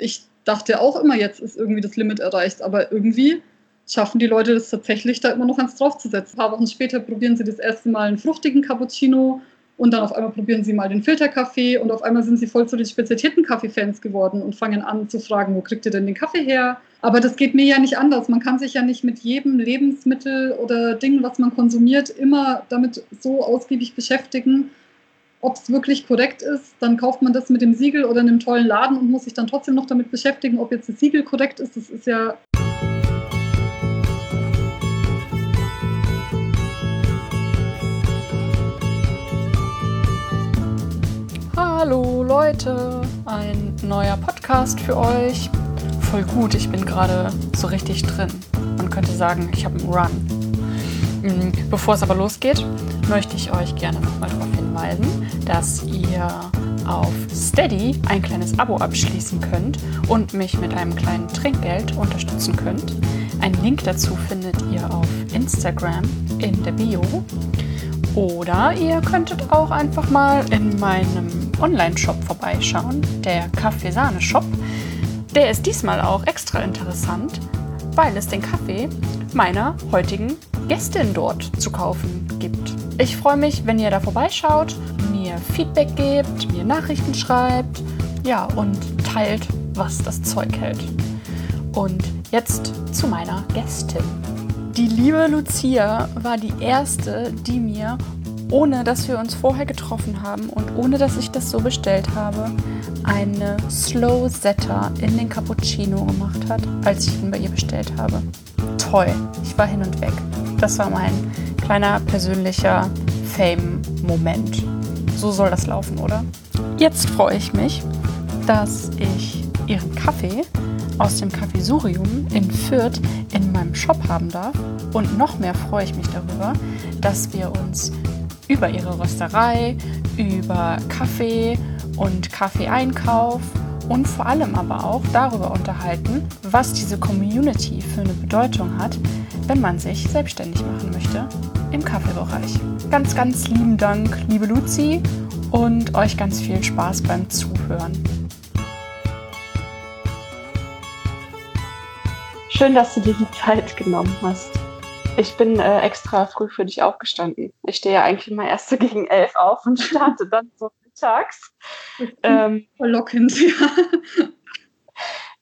ich dachte auch immer, jetzt ist irgendwie das Limit erreicht, aber irgendwie schaffen die Leute das tatsächlich, da immer noch eins draufzusetzen. Ein paar Wochen später probieren sie das erste Mal einen fruchtigen Cappuccino und dann auf einmal probieren sie mal den Filterkaffee und auf einmal sind sie voll zu den spezialisierten Kaffeefans geworden und fangen an zu fragen, wo kriegt ihr denn den Kaffee her? Aber das geht mir ja nicht anders. Man kann sich ja nicht mit jedem Lebensmittel oder Ding, was man konsumiert, immer damit so ausgiebig beschäftigen, ob es wirklich korrekt ist. Dann kauft man das mit dem Siegel oder einem tollen Laden und muss sich dann trotzdem noch damit beschäftigen, ob jetzt das Siegel korrekt ist. Das ist ja Hallo Leute, ein neuer Podcast für euch. Voll gut, ich bin gerade so richtig drin. Man könnte sagen, ich habe einen Run. Mm, bevor es aber losgeht, möchte ich euch gerne nochmal darauf hinweisen, dass ihr auf Steady ein kleines Abo abschließen könnt und mich mit einem kleinen Trinkgeld unterstützen könnt. Einen Link dazu findet ihr auf Instagram in der Bio. Oder ihr könntet auch einfach mal in meinem Online-Shop vorbeischauen, der Kaffeesahne-Shop. Der ist diesmal auch extra interessant, weil es den Kaffee meiner heutigen Gästin dort zu kaufen gibt. Ich freue mich, wenn ihr da vorbeischaut, mir Feedback gebt, mir Nachrichten schreibt, ja, und teilt, was das Zeug hält. Und jetzt zu meiner Gästin. Die liebe Lucia war die erste, die mir, ohne dass wir uns vorher getroffen haben und ohne dass ich das so bestellt habe, eine Slow Setter in den Cappuccino gemacht hat, als ich ihn bei ihr bestellt habe. Toll, ich war hin und weg. Das war mein kleiner persönlicher Fame-Moment. So soll das laufen, oder? Jetzt freue ich mich, dass ich ihren Kaffee aus dem Kaffeesurium in Fürth in meinem Shop haben darf. Und noch mehr freue ich mich darüber, dass wir uns über ihre Rösterei, über Kaffee und Kaffeeeinkauf und vor allem aber auch darüber unterhalten, was diese Community für eine Bedeutung hat, wenn man sich selbstständig machen möchte im Kaffeebereich. Ganz, ganz lieben Dank, liebe Luzi, und euch ganz viel Spaß beim Zuhören. Schön, dass du dir die Zeit genommen hast. Ich bin äh, extra früh für dich aufgestanden. Ich stehe ja eigentlich immer erst so gegen elf auf und starte dann so mittags. Ähm, Verlockend, ja.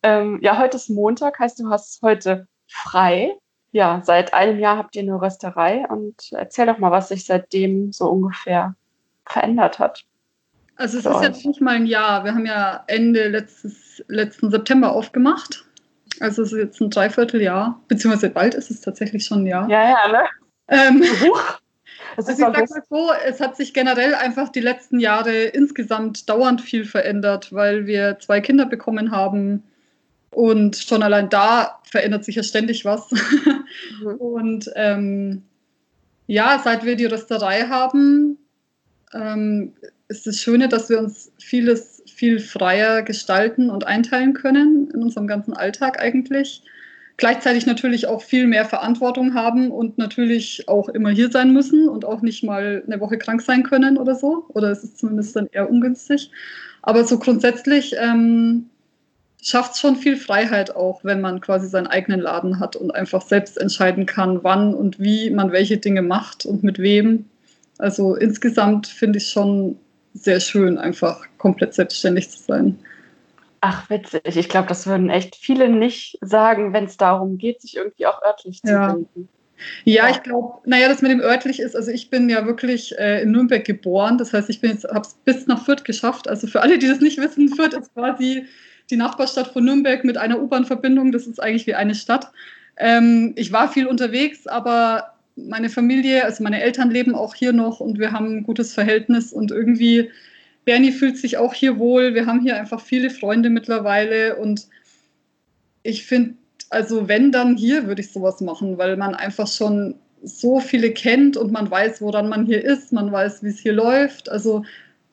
Ähm, ja, heute ist Montag, heißt du hast heute frei. Ja, seit einem Jahr habt ihr eine Rösterei und erzähl doch mal, was sich seitdem so ungefähr verändert hat. Also es ist jetzt nicht mal ein Jahr. Wir haben ja Ende letztes, letzten September aufgemacht. Also es ist jetzt ein Dreivierteljahr, beziehungsweise bald ist es tatsächlich schon ein Jahr. Ja, ja, ne? Ähm, also ich sag mal so, es hat sich generell einfach die letzten Jahre insgesamt dauernd viel verändert, weil wir zwei Kinder bekommen haben und schon allein da verändert sich ja ständig was. Mhm. Und ähm, ja, seit wir die Rösterei haben, ähm, ist das Schöne, dass wir uns vieles viel freier gestalten und einteilen können in unserem ganzen Alltag eigentlich. Gleichzeitig natürlich auch viel mehr Verantwortung haben und natürlich auch immer hier sein müssen und auch nicht mal eine Woche krank sein können oder so. Oder es ist zumindest dann eher ungünstig. Aber so grundsätzlich ähm, schafft es schon viel Freiheit auch, wenn man quasi seinen eigenen Laden hat und einfach selbst entscheiden kann, wann und wie man welche Dinge macht und mit wem. Also insgesamt finde ich schon sehr schön, einfach komplett selbstständig zu sein. Ach, witzig. Ich glaube, das würden echt viele nicht sagen, wenn es darum geht, sich irgendwie auch örtlich zu ja. finden. Ja, ich glaube, naja, das mit dem örtlich ist, also ich bin ja wirklich äh, in Nürnberg geboren, das heißt, ich habe es bis nach Fürth geschafft. Also für alle, die das nicht wissen, Fürth ist quasi die Nachbarstadt von Nürnberg mit einer U-Bahn-Verbindung, das ist eigentlich wie eine Stadt. Ähm, ich war viel unterwegs, aber meine Familie, also meine Eltern leben auch hier noch und wir haben ein gutes Verhältnis und irgendwie, Bernie fühlt sich auch hier wohl. Wir haben hier einfach viele Freunde mittlerweile und ich finde, also wenn dann hier würde ich sowas machen, weil man einfach schon so viele kennt und man weiß, woran man hier ist, man weiß, wie es hier läuft. Also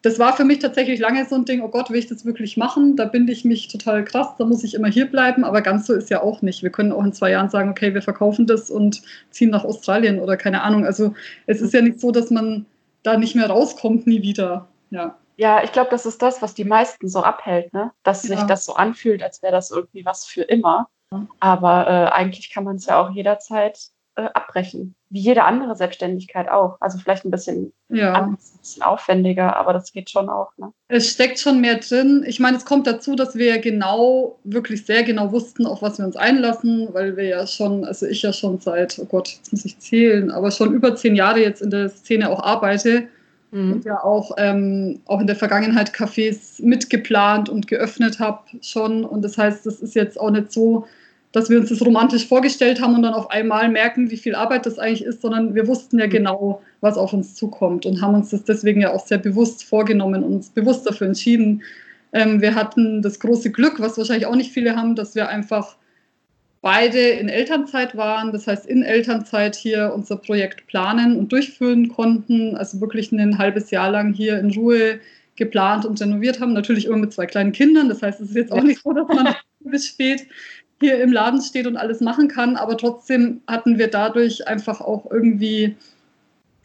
das war für mich tatsächlich lange so ein Ding, oh Gott, will ich das wirklich machen? Da binde ich mich total krass, da muss ich immer hier bleiben, aber ganz so ist ja auch nicht. Wir können auch in zwei Jahren sagen, okay, wir verkaufen das und ziehen nach Australien oder keine Ahnung. Also es ist ja nicht so, dass man da nicht mehr rauskommt, nie wieder. Ja. Ja, ich glaube, das ist das, was die meisten so abhält, ne? dass ja. sich das so anfühlt, als wäre das irgendwie was für immer. Aber äh, eigentlich kann man es ja auch jederzeit äh, abbrechen. Wie jede andere Selbstständigkeit auch. Also vielleicht ein bisschen, ja. anders, ein bisschen aufwendiger, aber das geht schon auch. Ne? Es steckt schon mehr drin. Ich meine, es kommt dazu, dass wir genau, wirklich sehr genau wussten, auf was wir uns einlassen, weil wir ja schon, also ich ja schon seit, oh Gott, jetzt muss ich zählen, aber schon über zehn Jahre jetzt in der Szene auch arbeite mhm. und ja auch, ähm, auch in der Vergangenheit Cafés mitgeplant und geöffnet habe schon. Und das heißt, das ist jetzt auch nicht so, dass wir uns das romantisch vorgestellt haben und dann auf einmal merken, wie viel Arbeit das eigentlich ist, sondern wir wussten ja mhm. genau, was auf uns zukommt und haben uns das deswegen ja auch sehr bewusst vorgenommen und uns bewusst dafür entschieden. Ähm, wir hatten das große Glück, was wahrscheinlich auch nicht viele haben, dass wir einfach beide in Elternzeit waren, das heißt in Elternzeit hier unser Projekt planen und durchführen konnten, also wirklich ein halbes Jahr lang hier in Ruhe geplant und renoviert haben, natürlich immer mit zwei kleinen Kindern, das heißt, es ist jetzt auch nicht so, dass man bis spät hier im Laden steht und alles machen kann, aber trotzdem hatten wir dadurch einfach auch irgendwie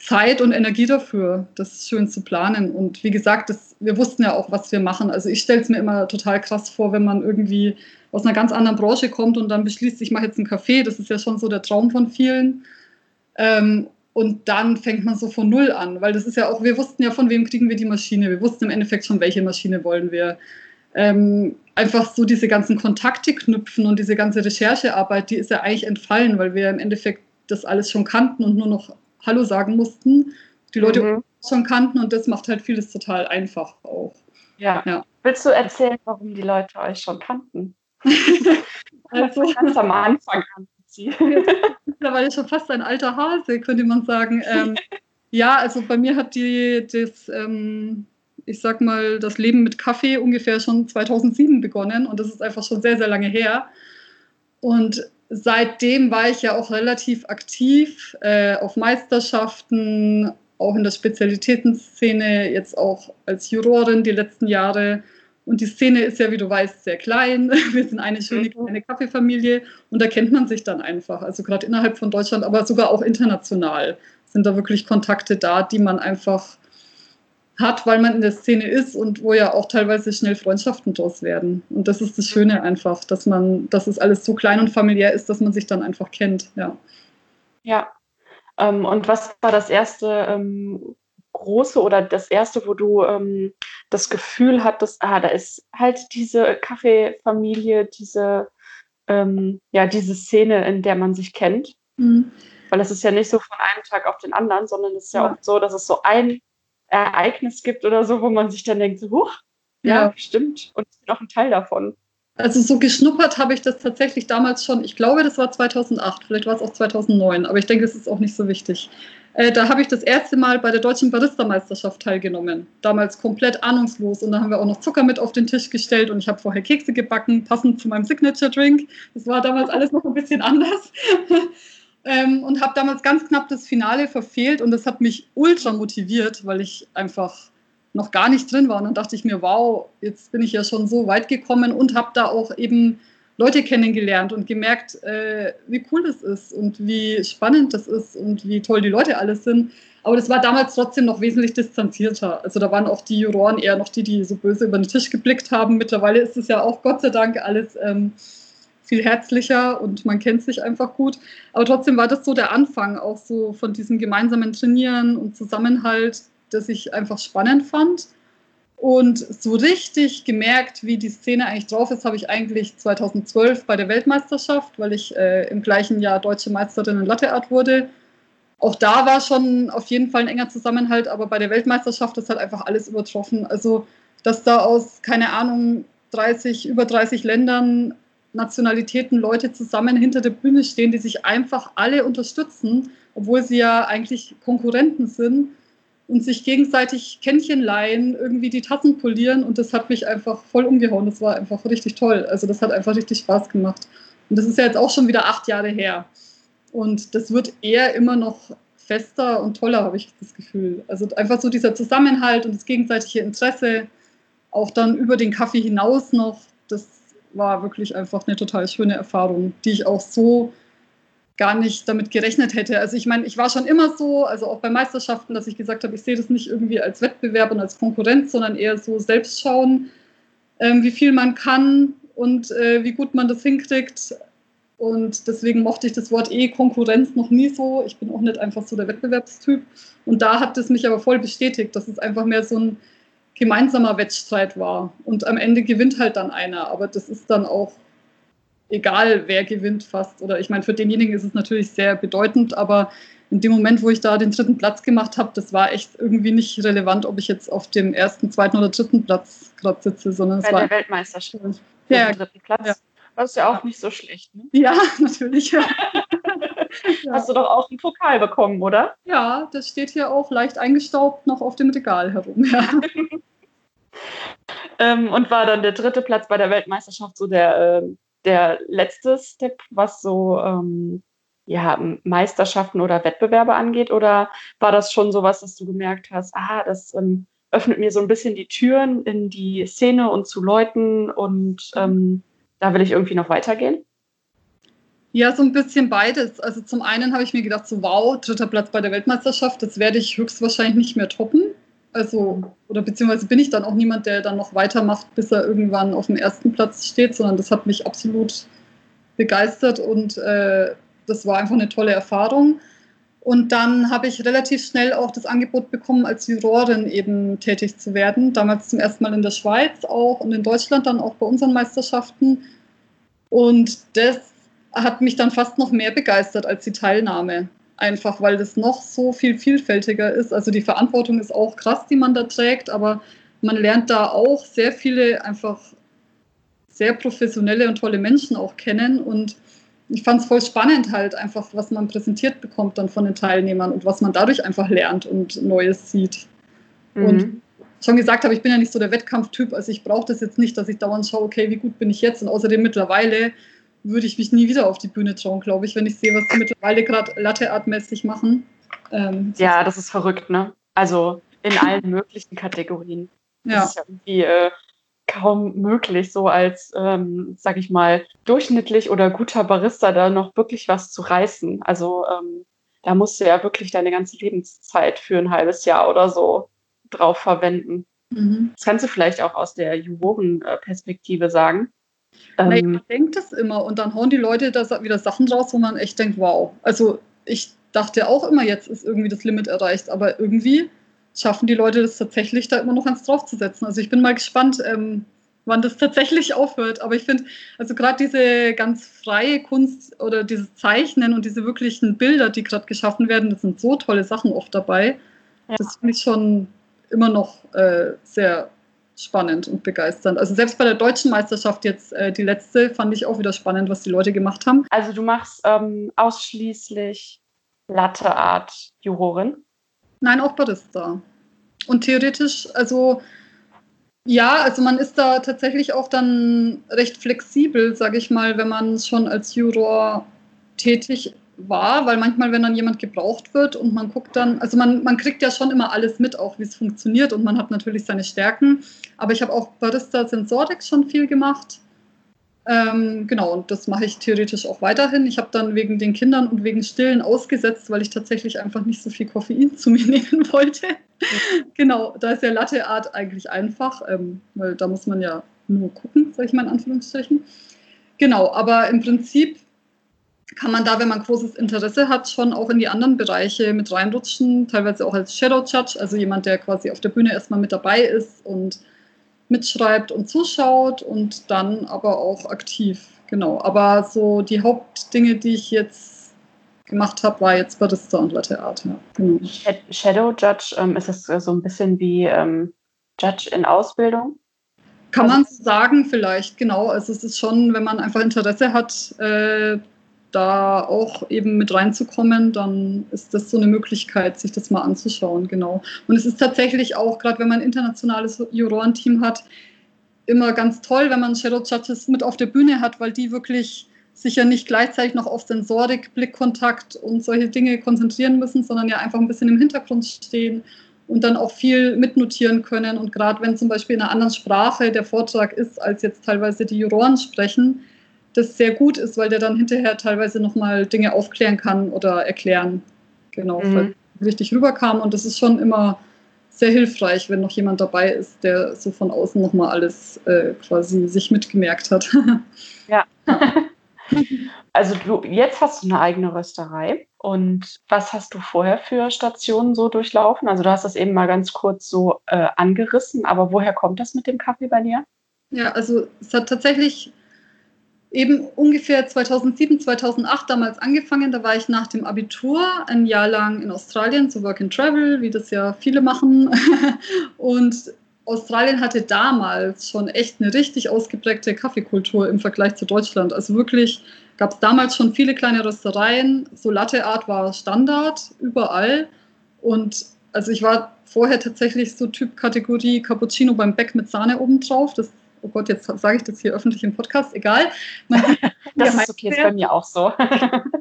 Zeit und Energie dafür, das schön zu planen. Und wie gesagt, das, wir wussten ja auch, was wir machen. Also ich stelle es mir immer total krass vor, wenn man irgendwie aus einer ganz anderen Branche kommt und dann beschließt, ich mache jetzt einen Kaffee. Das ist ja schon so der Traum von vielen. Ähm, und dann fängt man so von Null an, weil das ist ja auch, wir wussten ja, von wem kriegen wir die Maschine. Wir wussten im Endeffekt schon, welche Maschine wollen wir ähm, einfach so diese ganzen Kontakte knüpfen und diese ganze Recherchearbeit, die ist ja eigentlich entfallen, weil wir im Endeffekt das alles schon kannten und nur noch Hallo sagen mussten. Die Leute mhm. schon kannten und das macht halt vieles total einfach auch. Ja. ja. Willst du erzählen, warum die Leute euch schon kannten? also ganz am Anfang an. Mittlerweile schon fast ein alter Hase, könnte man sagen. Ähm, ja, also bei mir hat die das ähm, ich sag mal, das Leben mit Kaffee ungefähr schon 2007 begonnen und das ist einfach schon sehr, sehr lange her. Und seitdem war ich ja auch relativ aktiv äh, auf Meisterschaften, auch in der Spezialitätenszene, jetzt auch als Jurorin die letzten Jahre. Und die Szene ist ja, wie du weißt, sehr klein. Wir sind eine schöne mhm. kleine Kaffeefamilie und da kennt man sich dann einfach. Also gerade innerhalb von Deutschland, aber sogar auch international sind da wirklich Kontakte da, die man einfach hat, weil man in der Szene ist und wo ja auch teilweise schnell Freundschaften draus werden. Und das ist das Schöne einfach, dass man, dass es alles so klein und familiär ist, dass man sich dann einfach kennt, ja. Ja. Ähm, und was war das erste ähm, große oder das erste, wo du ähm, das Gefühl hattest, ah, da ist halt diese Kaffeefamilie, diese, ähm, ja, diese Szene, in der man sich kennt? Mhm. Weil es ist ja nicht so von einem Tag auf den anderen, sondern es ist ja, ja oft so, dass es so ein Ereignis gibt oder so, wo man sich dann denkt, so, huch, ja, ja, stimmt. Und ich bin auch ein Teil davon. Also so geschnuppert habe ich das tatsächlich damals schon, ich glaube, das war 2008, vielleicht war es auch 2009, aber ich denke, es ist auch nicht so wichtig. Äh, da habe ich das erste Mal bei der Deutschen Barista-Meisterschaft teilgenommen. Damals komplett ahnungslos und da haben wir auch noch Zucker mit auf den Tisch gestellt und ich habe vorher Kekse gebacken, passend zu meinem Signature-Drink. Das war damals alles noch ein bisschen anders. Ähm, und habe damals ganz knapp das Finale verfehlt und das hat mich ultra motiviert, weil ich einfach noch gar nicht drin war. Und dann dachte ich mir, wow, jetzt bin ich ja schon so weit gekommen und habe da auch eben Leute kennengelernt und gemerkt, äh, wie cool das ist und wie spannend das ist und wie toll die Leute alles sind. Aber das war damals trotzdem noch wesentlich distanzierter. Also da waren auch die Juroren eher noch die, die so böse über den Tisch geblickt haben. Mittlerweile ist es ja auch Gott sei Dank alles ähm, viel herzlicher und man kennt sich einfach gut. Aber trotzdem war das so der Anfang auch so von diesem gemeinsamen Trainieren und Zusammenhalt, das ich einfach spannend fand. Und so richtig gemerkt, wie die Szene eigentlich drauf ist, habe ich eigentlich 2012 bei der Weltmeisterschaft, weil ich äh, im gleichen Jahr deutsche Meisterin in Latte Art wurde. Auch da war schon auf jeden Fall ein enger Zusammenhalt, aber bei der Weltmeisterschaft ist halt einfach alles übertroffen. Also, dass da aus, keine Ahnung, 30, über 30 Ländern Nationalitäten Leute zusammen hinter der Bühne stehen, die sich einfach alle unterstützen, obwohl sie ja eigentlich Konkurrenten sind und sich gegenseitig Kännchen leihen, irgendwie die Tassen polieren und das hat mich einfach voll umgehauen. Das war einfach richtig toll. Also das hat einfach richtig Spaß gemacht. Und das ist ja jetzt auch schon wieder acht Jahre her. Und das wird eher immer noch fester und toller, habe ich das Gefühl. Also einfach so dieser Zusammenhalt und das gegenseitige Interesse, auch dann über den Kaffee hinaus noch, das war wirklich einfach eine total schöne Erfahrung, die ich auch so gar nicht damit gerechnet hätte. Also ich meine, ich war schon immer so, also auch bei Meisterschaften, dass ich gesagt habe, ich sehe das nicht irgendwie als Wettbewerb und als Konkurrenz, sondern eher so selbst schauen, ähm, wie viel man kann und äh, wie gut man das hinkriegt. Und deswegen mochte ich das Wort eh Konkurrenz noch nie so. Ich bin auch nicht einfach so der Wettbewerbstyp. Und da hat es mich aber voll bestätigt, dass es einfach mehr so ein gemeinsamer Wettstreit war. Und am Ende gewinnt halt dann einer. Aber das ist dann auch egal, wer gewinnt fast. Oder ich meine, für denjenigen ist es natürlich sehr bedeutend, aber in dem Moment, wo ich da den dritten Platz gemacht habe, das war echt irgendwie nicht relevant, ob ich jetzt auf dem ersten, zweiten oder dritten Platz gerade sitze, sondern Bei es war. der Weltmeisterschaft. Ja, dritten Platz. ja. Das ist ja auch nicht so schlecht. Ne? Ja, natürlich. Ja. Hast du doch auch einen Pokal bekommen, oder? ja, das steht hier auch leicht eingestaubt noch auf dem Regal herum. Ja. Ähm, und war dann der dritte Platz bei der Weltmeisterschaft so der, ähm, der letzte Step, was so ähm, ja, Meisterschaften oder Wettbewerbe angeht? Oder war das schon sowas, dass du gemerkt hast, ah, das ähm, öffnet mir so ein bisschen die Türen in die Szene und zu Leuten und ähm, da will ich irgendwie noch weitergehen? ja, so ein bisschen beides. Also zum einen habe ich mir gedacht, so wow, dritter Platz bei der Weltmeisterschaft, das werde ich höchstwahrscheinlich nicht mehr toppen. Also, oder beziehungsweise bin ich dann auch niemand, der dann noch weitermacht, bis er irgendwann auf dem ersten Platz steht, sondern das hat mich absolut begeistert und äh, das war einfach eine tolle Erfahrung. Und dann habe ich relativ schnell auch das Angebot bekommen, als Jurorin eben tätig zu werden. Damals zum ersten Mal in der Schweiz auch und in Deutschland dann auch bei unseren Meisterschaften. Und das hat mich dann fast noch mehr begeistert als die Teilnahme. Einfach weil das noch so viel vielfältiger ist. Also die Verantwortung ist auch krass, die man da trägt, aber man lernt da auch sehr viele einfach sehr professionelle und tolle Menschen auch kennen. Und ich fand es voll spannend halt einfach, was man präsentiert bekommt dann von den Teilnehmern und was man dadurch einfach lernt und Neues sieht. Mhm. Und schon gesagt habe, ich bin ja nicht so der Wettkampftyp, also ich brauche das jetzt nicht, dass ich dauernd schaue, okay, wie gut bin ich jetzt? Und außerdem mittlerweile würde ich mich nie wieder auf die Bühne trauen, glaube ich, wenn ich sehe, was die mittlerweile gerade latteartmäßig machen. Ähm, Ja, das ist verrückt, ne? Also in allen möglichen Kategorien. Das ja. ist ja irgendwie äh, kaum möglich, so als, ähm, sag ich mal, durchschnittlich oder guter Barista da noch wirklich was zu reißen. Also ähm, da musst du ja wirklich deine ganze Lebenszeit für ein halbes Jahr oder so drauf verwenden. Mhm. Das kannst du vielleicht auch aus der Jurorenperspektive sagen. Naja, Ähm, man denkt das immer und dann hauen die Leute da wieder Sachen raus, wo man echt denkt, wow. Also ich dachte auch immer, jetzt ist irgendwie das Limit erreicht, aber irgendwie schaffen die Leute das tatsächlich, da immer noch eins draufzusetzen. Also ich bin mal gespannt, ähm, wann das tatsächlich aufhört. Aber ich finde, also gerade diese ganz freie Kunst oder dieses Zeichnen und diese wirklichen Bilder, die gerade geschaffen werden, das sind so tolle Sachen oft dabei. Ja. Das finde ich schon immer noch äh, sehr spannend und begeisternd. Also selbst bei der deutschen Meisterschaft jetzt, äh, die letzte, fand ich auch wieder spannend, was die Leute gemacht haben. also du machst ähm, ausschließlich Latte Art Jurorin. Nein, auch Barista. Und theoretisch, also ja, also man ist da tatsächlich auch dann recht flexibel, sage ich mal, wenn man schon als Juror tätig war, weil manchmal, wenn dann jemand gebraucht wird und man guckt dann, also man, man kriegt ja schon immer alles mit, auch wie es funktioniert und man hat natürlich seine Stärken, aber ich habe auch Barista Sensorik schon viel gemacht. Ähm, genau, und das mache ich theoretisch auch weiterhin. Ich habe dann wegen den Kindern und wegen Stillen ausgesetzt, weil ich tatsächlich einfach nicht so viel Koffein zu mir nehmen wollte. genau, da ist ja Latte Art eigentlich einfach, ähm, weil da muss man ja nur gucken, sage ich mal in Anführungsstrichen. Genau, aber im Prinzip kann man da, wenn man großes Interesse hat, schon auch in die anderen Bereiche mit reinrutschen, teilweise auch als Shadow Judge, also jemand, der quasi auf der Bühne erstmal mit dabei ist und mitschreibt und zuschaut und dann aber auch aktiv. Genau, aber so die Hauptdinge, die ich jetzt gemacht habe, war jetzt Barista und Latte Art. Ja, genau. Sha- Shadow Judge, ähm, ist das so ein bisschen wie ähm, Judge in Ausbildung? Kann Also- man sagen, vielleicht, genau. Also es ist schon, wenn man einfach Interesse hat, äh, da auch eben mit reinzukommen, dann ist das so eine Möglichkeit, sich das mal anzuschauen, genau. Und es ist tatsächlich auch, gerade wenn man ein internationales Jurorenteam hat, immer ganz toll, wenn man Shadow Judges mit auf der Bühne hat, weil die wirklich sich ja nicht gleichzeitig noch auf Sensorik, Blickkontakt und solche Dinge konzentrieren müssen, sondern ja einfach ein bisschen im Hintergrund stehen und dann auch viel mitnotieren können. Und gerade wenn zum Beispiel in einer anderen Sprache der Vortrag ist, als jetzt teilweise die Juroren sprechen, das sehr gut ist, weil der dann hinterher teilweise nochmal Dinge aufklären kann oder erklären. Genau, mhm. richtig rüberkam. Und das ist schon immer sehr hilfreich, wenn noch jemand dabei ist, der so von außen nochmal alles äh, quasi sich mitgemerkt hat. ja. Also du, jetzt hast du eine eigene Rösterei. Und was hast du vorher für Stationen so durchlaufen? Also du hast das eben mal ganz kurz so äh, angerissen, aber woher kommt das mit dem Kaffee bei dir? Ja, also es hat tatsächlich eben ungefähr 2007, 2008 damals angefangen. Da war ich nach dem Abitur ein Jahr lang in Australien zu Work and Travel, wie das ja viele machen. Und Australien hatte damals schon echt eine richtig ausgeprägte Kaffeekultur im Vergleich zu Deutschland. Also wirklich gab es damals schon viele kleine Röstereien. So Latte Art war Standard überall. Und also ich war vorher tatsächlich so Typ Kategorie Cappuccino beim Beck mit Sahne obendrauf. Das oh Gott, jetzt sage ich das hier öffentlich im Podcast, egal. das ist okay, ist bei mir auch so.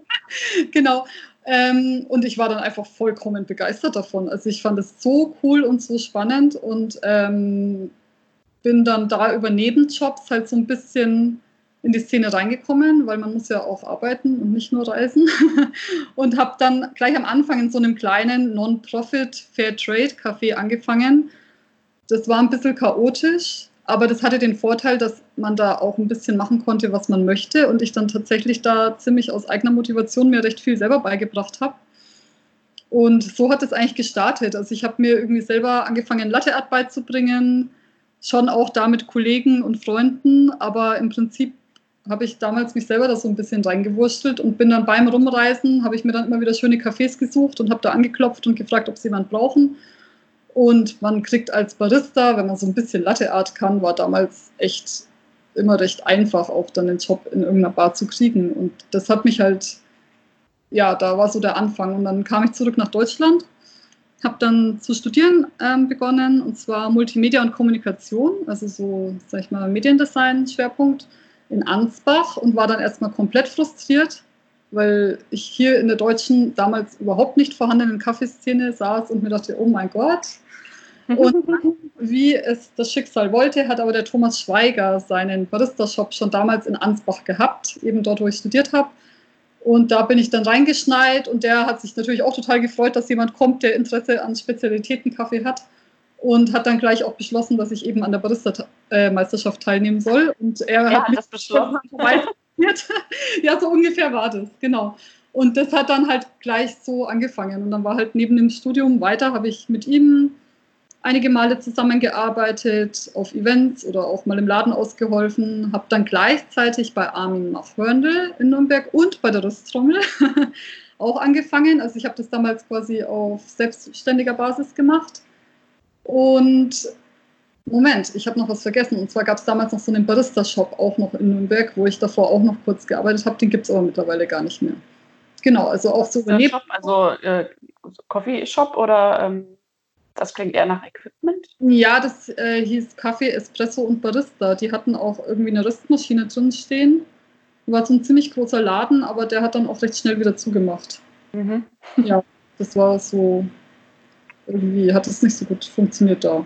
genau. Ähm, und ich war dann einfach vollkommen begeistert davon. Also ich fand es so cool und so spannend und ähm, bin dann da über Nebenjobs halt so ein bisschen in die Szene reingekommen, weil man muss ja auch arbeiten und nicht nur reisen. und habe dann gleich am Anfang in so einem kleinen Non-Profit Fair Trade Café angefangen. Das war ein bisschen chaotisch, aber das hatte den Vorteil, dass man da auch ein bisschen machen konnte, was man möchte und ich dann tatsächlich da ziemlich aus eigener Motivation mir recht viel selber beigebracht habe. Und so hat es eigentlich gestartet. Also ich habe mir irgendwie selber angefangen, Latte Art beizubringen, schon auch da mit Kollegen und Freunden, aber im Prinzip habe ich damals mich selber da so ein bisschen reingewurstelt und bin dann beim Rumreisen, habe ich mir dann immer wieder schöne Cafés gesucht und habe da angeklopft und gefragt, ob sie jemand brauchen. Und man kriegt als Barista, wenn man so ein bisschen Latte Art kann, war damals echt immer recht einfach, auch dann den Job in irgendeiner Bar zu kriegen. Und das hat mich halt, ja, da war so der Anfang. Und dann kam ich zurück nach Deutschland, habe dann zu studieren ähm, begonnen, und zwar Multimedia und Kommunikation, also so, sag ich mal, Mediendesign-Schwerpunkt in Ansbach und war dann erstmal komplett frustriert, weil ich hier in der deutschen, damals überhaupt nicht vorhandenen Kaffeeszene saß und mir dachte, oh mein Gott. Und wie es das Schicksal wollte, hat aber der Thomas Schweiger seinen Barista-Shop schon damals in Ansbach gehabt, eben dort, wo ich studiert habe. Und da bin ich dann reingeschneit und der hat sich natürlich auch total gefreut, dass jemand kommt, der Interesse an Spezialitätenkaffee hat und hat dann gleich auch beschlossen, dass ich eben an der Barista-Meisterschaft teilnehmen soll. Und er ja, hat mich das beschlossen. ja, so ungefähr war das, genau. Und das hat dann halt gleich so angefangen. Und dann war halt neben dem Studium weiter, habe ich mit ihm einige Male zusammengearbeitet, auf Events oder auch mal im Laden ausgeholfen, habe dann gleichzeitig bei Armin Machhörndl in Nürnberg und bei der Rüsttrommel auch angefangen. Also ich habe das damals quasi auf selbstständiger Basis gemacht. Und Moment, ich habe noch was vergessen. Und zwar gab es damals noch so einen Barista-Shop auch noch in Nürnberg, wo ich davor auch noch kurz gearbeitet habe. Den gibt es aber mittlerweile gar nicht mehr. Genau, also auch so Shop, Also äh, Coffee Shop oder ähm, das klingt eher nach Equipment? Ja, das äh, hieß Kaffee, Espresso und Barista. Die hatten auch irgendwie eine Rüstmaschine drin stehen. War so ein ziemlich großer Laden, aber der hat dann auch recht schnell wieder zugemacht. Mhm. Ja, das war so. Irgendwie hat es nicht so gut funktioniert da.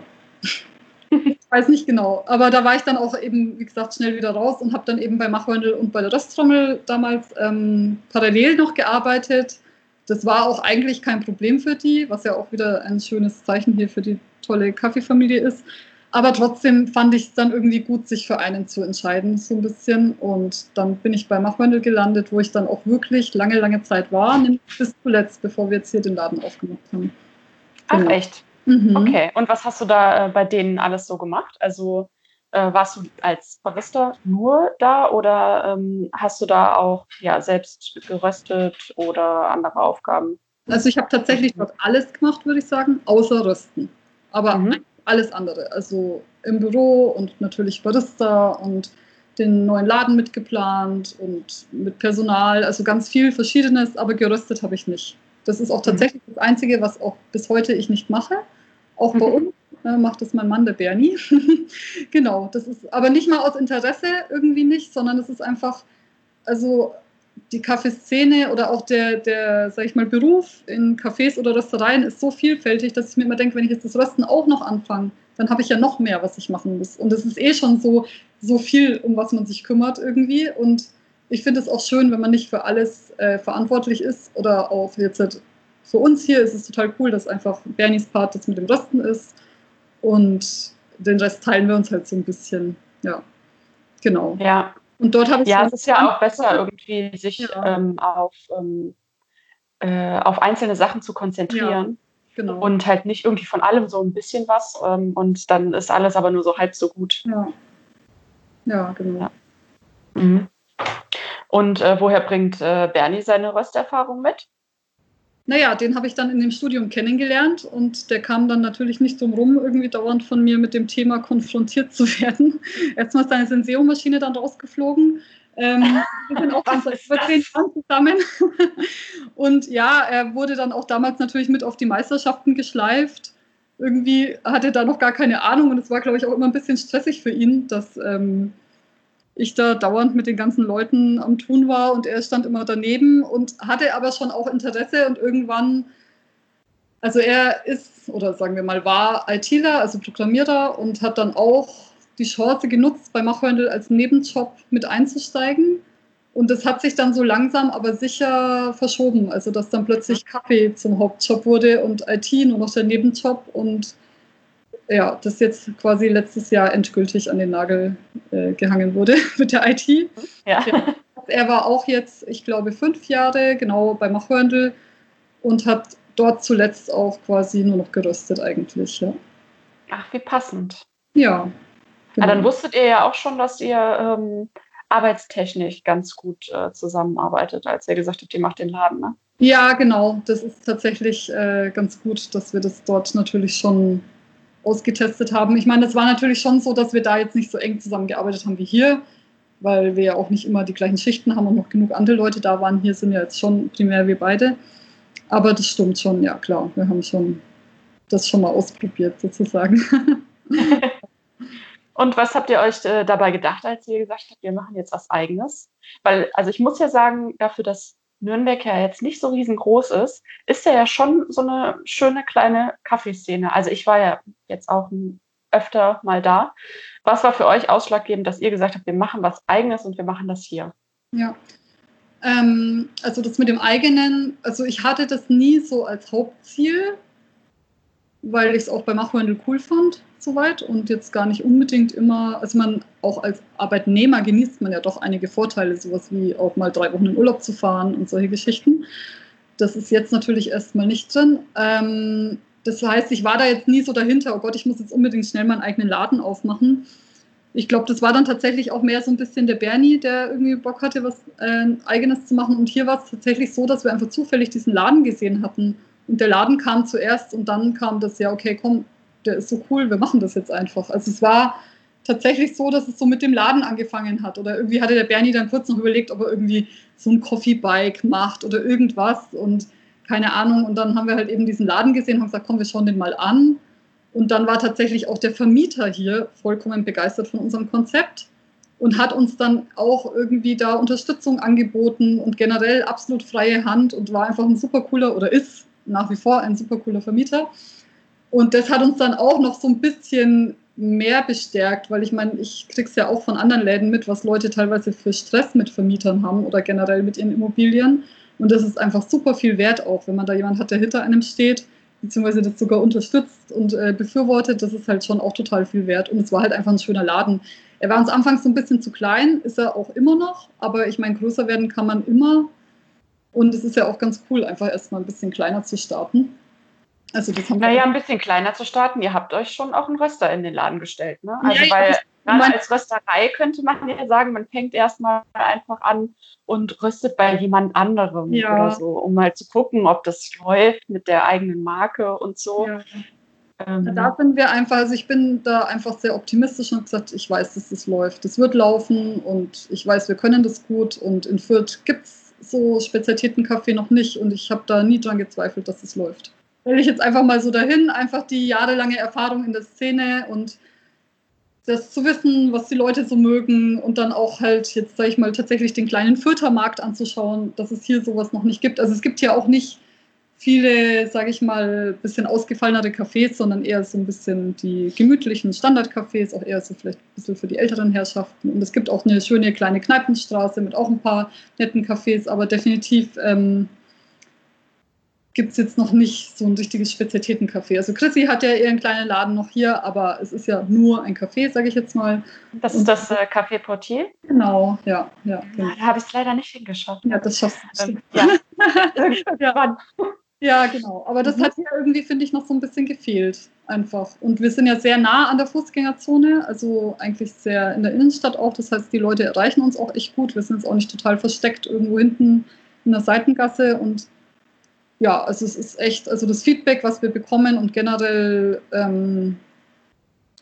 Ich weiß nicht genau, aber da war ich dann auch eben, wie gesagt, schnell wieder raus und habe dann eben bei Machwandel und bei der Rösttrommel damals ähm, parallel noch gearbeitet. Das war auch eigentlich kein Problem für die, was ja auch wieder ein schönes Zeichen hier für die tolle Kaffeefamilie ist. Aber trotzdem fand ich es dann irgendwie gut, sich für einen zu entscheiden, so ein bisschen. Und dann bin ich bei Machwandel gelandet, wo ich dann auch wirklich lange, lange Zeit war, bis zuletzt, bevor wir jetzt hier den Laden aufgemacht haben. Ach, genau. echt? Mhm. Okay, und was hast du da äh, bei denen alles so gemacht? Also äh, warst du als Barista nur da oder ähm, hast du da auch ja, selbst geröstet oder andere Aufgaben? Also ich habe tatsächlich dort alles gemacht, würde ich sagen, außer Rösten. Aber mhm. alles andere. Also im Büro und natürlich Barista und den neuen Laden mitgeplant und mit Personal, also ganz viel Verschiedenes, aber geröstet habe ich nicht. Das ist auch mhm. tatsächlich das Einzige, was auch bis heute ich nicht mache. Auch bei mhm. uns äh, macht das mein Mann, der Bernie. genau, das ist aber nicht mal aus Interesse irgendwie nicht, sondern es ist einfach, also die Kaffeeszene oder auch der, der, sag ich mal, Beruf in Cafés oder Röstereien ist so vielfältig, dass ich mir immer denke, wenn ich jetzt das Rösten auch noch anfange, dann habe ich ja noch mehr, was ich machen muss. Und es ist eh schon so, so viel, um was man sich kümmert irgendwie. Und ich finde es auch schön, wenn man nicht für alles äh, verantwortlich ist oder auch jetzt halt für uns hier ist es total cool, dass einfach Bernies Part das mit dem Rösten ist und den Rest teilen wir uns halt so ein bisschen. Ja, genau. Ja. Und dort habe ich ja, es ist ja auch besser irgendwie sich ja. ähm, auf, ähm, äh, auf einzelne Sachen zu konzentrieren. Ja, genau. Und halt nicht irgendwie von allem so ein bisschen was ähm, und dann ist alles aber nur so halb so gut. Ja, ja genau. Ja. Mhm. Und äh, woher bringt äh, Bernie seine Rösterfahrung mit? Naja, den habe ich dann in dem Studium kennengelernt und der kam dann natürlich nicht drum rum, irgendwie dauernd von mir mit dem Thema konfrontiert zu werden. Erstmal ist seine Senseo-Maschine dann rausgeflogen. Ähm, wir sind auch schon seit über zehn Jahren zusammen. Und ja, er wurde dann auch damals natürlich mit auf die Meisterschaften geschleift. Irgendwie hatte er da noch gar keine Ahnung und es war, glaube ich, auch immer ein bisschen stressig für ihn, dass ähm, ich da dauernd mit den ganzen Leuten am Tun war und er stand immer daneben und hatte aber schon auch Interesse und irgendwann, also er ist oder sagen wir mal war ITler, also Programmierer und hat dann auch die Chance genutzt, bei Machwendel als Nebenjob mit einzusteigen. Und das hat sich dann so langsam aber sicher verschoben. Also, dass dann plötzlich Kaffee zum Hauptjob wurde und IT nur noch der Nebenjob. Und ja, das jetzt quasi letztes Jahr endgültig an den Nagel äh, gehangen wurde mit der IT. Ja. ja. Er war auch jetzt, ich glaube, fünf Jahre genau bei Machhörndl und hat dort zuletzt auch quasi nur noch geröstet eigentlich. Ja. Ach, wie passend. Ja. Genau. Ah, dann wusstet ihr ja auch schon, dass ihr ähm, arbeitstechnisch ganz gut äh, zusammenarbeitet, als ihr gesagt habt, ihr macht den Laden, ne? Ja, genau. Das ist tatsächlich äh, ganz gut, dass wir das dort natürlich schon ausgetestet haben. Ich meine, es war natürlich schon so, dass wir da jetzt nicht so eng zusammengearbeitet haben wie hier, weil wir ja auch nicht immer die gleichen Schichten haben und noch genug andere Leute da waren. Hier sind ja jetzt schon primär wir beide. Aber das stimmt schon, ja klar. Wir haben schon das schon mal ausprobiert sozusagen. Und was habt ihr euch äh, dabei gedacht, als ihr gesagt habt, wir machen jetzt was Eigenes? Weil, also ich muss ja sagen, dafür, dass Nürnberg ja jetzt nicht so riesengroß ist, ist ja schon so eine schöne kleine Kaffeeszene. Also ich war ja jetzt auch öfter mal da. Was war für euch ausschlaggebend, dass ihr gesagt habt, wir machen was Eigenes und wir machen das hier? Ja, ähm, also das mit dem eigenen, also ich hatte das nie so als Hauptziel, weil ich es auch bei Machwandel cool fand soweit und jetzt gar nicht unbedingt immer, also man auch als Arbeitnehmer genießt man ja doch einige Vorteile, sowas wie auch mal drei Wochen in Urlaub zu fahren und solche Geschichten. Das ist jetzt natürlich erstmal nicht drin. Ähm, das heißt, ich war da jetzt nie so dahinter, oh Gott, ich muss jetzt unbedingt schnell meinen eigenen Laden aufmachen. Ich glaube, das war dann tatsächlich auch mehr so ein bisschen der Bernie, der irgendwie Bock hatte, was äh, eigenes zu machen. Und hier war es tatsächlich so, dass wir einfach zufällig diesen Laden gesehen hatten. Und der Laden kam zuerst und dann kam das ja, okay, komm, der ist so cool, wir machen das jetzt einfach. Also es war tatsächlich so, dass es so mit dem Laden angefangen hat. Oder irgendwie hatte der Bernie dann kurz noch überlegt, ob er irgendwie so ein Coffee-Bike macht oder irgendwas und keine Ahnung. Und dann haben wir halt eben diesen Laden gesehen, haben gesagt, komm, wir schauen den mal an. Und dann war tatsächlich auch der Vermieter hier vollkommen begeistert von unserem Konzept und hat uns dann auch irgendwie da Unterstützung angeboten und generell absolut freie Hand und war einfach ein super cooler oder ist nach wie vor ein super cooler Vermieter. Und das hat uns dann auch noch so ein bisschen mehr bestärkt, weil ich meine, ich kriege es ja auch von anderen Läden mit, was Leute teilweise für Stress mit Vermietern haben oder generell mit ihren Immobilien. Und das ist einfach super viel wert auch, wenn man da jemand hat, der hinter einem steht, beziehungsweise das sogar unterstützt und äh, befürwortet, das ist halt schon auch total viel wert. Und es war halt einfach ein schöner Laden. Er war uns anfangs so ein bisschen zu klein, ist er auch immer noch, aber ich meine, größer werden kann man immer. Und es ist ja auch ganz cool, einfach erstmal ein bisschen kleiner zu starten. Also das haben naja, ein bisschen kleiner zu starten. Ihr habt euch schon auch einen Röster in den Laden gestellt. Ne? Also ja, weil ja, als Rösterei könnte man ja sagen, man fängt erstmal einfach an und röstet bei jemand anderem ja. oder so, um mal zu gucken, ob das läuft mit der eigenen Marke und so. Ja. Ähm, da sind wir einfach, also ich bin da einfach sehr optimistisch und gesagt, ich weiß, dass das läuft. Das wird laufen und ich weiß, wir können das gut und in Fürth gibt es so spezialisierten Kaffee noch nicht und ich habe da nie dran gezweifelt, dass es läuft stelle ich jetzt einfach mal so dahin, einfach die jahrelange Erfahrung in der Szene und das zu wissen, was die Leute so mögen und dann auch halt jetzt, sage ich mal, tatsächlich den kleinen Fürther Markt anzuschauen, dass es hier sowas noch nicht gibt. Also es gibt hier auch nicht viele, sage ich mal, ein bisschen ausgefallenere Cafés, sondern eher so ein bisschen die gemütlichen Standardcafés, auch eher so vielleicht ein bisschen für die älteren Herrschaften. Und es gibt auch eine schöne kleine Kneipenstraße mit auch ein paar netten Cafés, aber definitiv ähm, gibt es jetzt noch nicht so ein richtiges Spezialitätencafé. Also Chrissy hat ja ihren kleinen Laden noch hier, aber es ist ja nur ein Café, sage ich jetzt mal. Das ist das äh, Café Portier? Genau, ja. ja, genau. Da habe ich es leider nicht hingeschafft. Ja, das schaffst du. Ähm, ja. ja. ja, genau. Aber das mhm. hat hier irgendwie, finde ich, noch so ein bisschen gefehlt. Einfach. Und wir sind ja sehr nah an der Fußgängerzone, also eigentlich sehr in der Innenstadt auch. Das heißt, die Leute erreichen uns auch echt gut. Wir sind jetzt auch nicht total versteckt irgendwo hinten in der Seitengasse und ja, also es ist echt, also das Feedback, was wir bekommen und generell, ähm,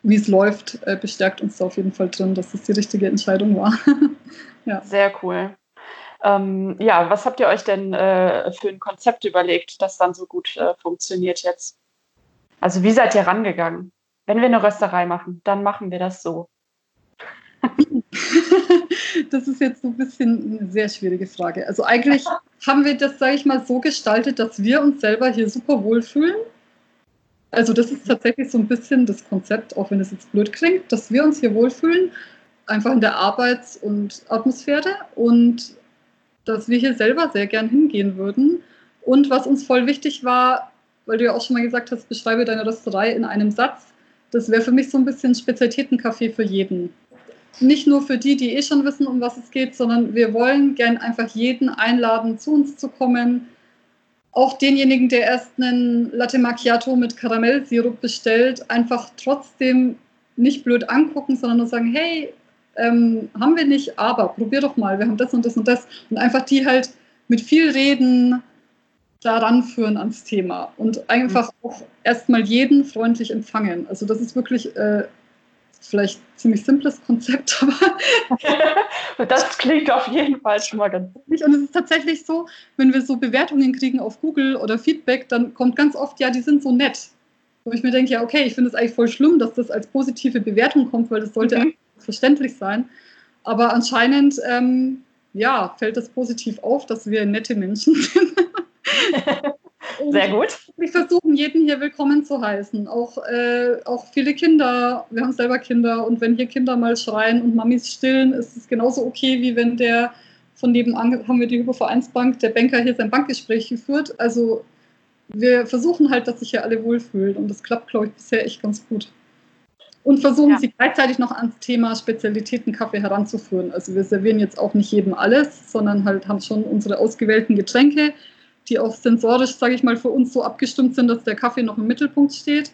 wie es läuft, äh, bestärkt uns da auf jeden Fall drin, dass es die richtige Entscheidung war. ja. Sehr cool. Ähm, ja, was habt ihr euch denn äh, für ein Konzept überlegt, das dann so gut äh, funktioniert jetzt? Also wie seid ihr rangegangen? Wenn wir eine Rösterei machen, dann machen wir das so. das ist jetzt so ein bisschen eine sehr schwierige Frage. Also eigentlich haben wir das, sage ich mal, so gestaltet, dass wir uns selber hier super wohlfühlen. Also das ist tatsächlich so ein bisschen das Konzept, auch wenn es jetzt blöd klingt, dass wir uns hier wohlfühlen, einfach in der Arbeits- und Atmosphäre und dass wir hier selber sehr gern hingehen würden. Und was uns voll wichtig war, weil du ja auch schon mal gesagt hast, beschreibe deine Rösterei in einem Satz, das wäre für mich so ein bisschen Spezialitätencafé für jeden nicht nur für die, die eh schon wissen, um was es geht, sondern wir wollen gern einfach jeden einladen, zu uns zu kommen. Auch denjenigen, der erst einen Latte Macchiato mit Karamellsirup bestellt, einfach trotzdem nicht blöd angucken, sondern nur sagen, hey, ähm, haben wir nicht, aber probier doch mal, wir haben das und das und das. Und einfach die halt mit viel Reden daran führen ans Thema und einfach mhm. auch erstmal jeden freundlich empfangen. Also das ist wirklich äh, vielleicht ein ziemlich simples Konzept, aber. das klingt auf jeden Fall schon mal ganz gut. Und es ist tatsächlich so, wenn wir so Bewertungen kriegen auf Google oder Feedback, dann kommt ganz oft, ja, die sind so nett. Wo ich mir denke, ja, okay, ich finde es eigentlich voll schlimm, dass das als positive Bewertung kommt, weil das sollte mhm. verständlich sein. Aber anscheinend, ähm, ja, fällt das positiv auf, dass wir nette Menschen sind. Sehr gut. Wir versuchen, jeden hier willkommen zu heißen. Auch, äh, auch viele Kinder. Wir haben selber Kinder. Und wenn hier Kinder mal schreien und Mamis stillen, ist es genauso okay, wie wenn der von nebenan, haben wir die Hypovereinsbank, der Banker hier sein Bankgespräch geführt. Also wir versuchen halt, dass sich hier alle wohlfühlen. Und das klappt, glaube ich, bisher echt ganz gut. Und versuchen ja. sie gleichzeitig noch ans Thema Spezialitäten Kaffee heranzuführen. Also wir servieren jetzt auch nicht jedem alles, sondern halt haben schon unsere ausgewählten Getränke, die auch sensorisch, sage ich mal, für uns so abgestimmt sind, dass der Kaffee noch im Mittelpunkt steht.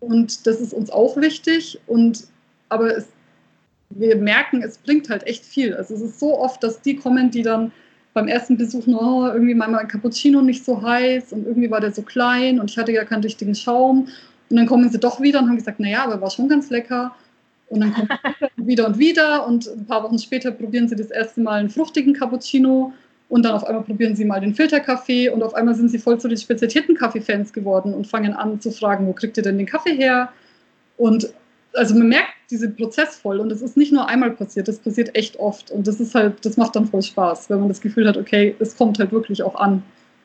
Und das ist uns auch wichtig. Und aber es, wir merken, es bringt halt echt viel. Also es ist so oft, dass die kommen, die dann beim ersten Besuch nur oh, irgendwie mal ein Cappuccino nicht so heiß und irgendwie war der so klein und ich hatte ja keinen richtigen Schaum. Und dann kommen sie doch wieder und haben gesagt, naja, aber war schon ganz lecker. Und dann kommen sie wieder und wieder und ein paar Wochen später probieren sie das erste Mal einen fruchtigen Cappuccino und dann auf einmal probieren sie mal den Filterkaffee und auf einmal sind sie voll zu den spezialisierten Kaffeefans geworden und fangen an zu fragen, wo kriegt ihr denn den Kaffee her? Und also man merkt diesen Prozess voll und das ist nicht nur einmal passiert, das passiert echt oft und das ist halt, das macht dann voll Spaß, wenn man das Gefühl hat, okay, es kommt halt wirklich auch an.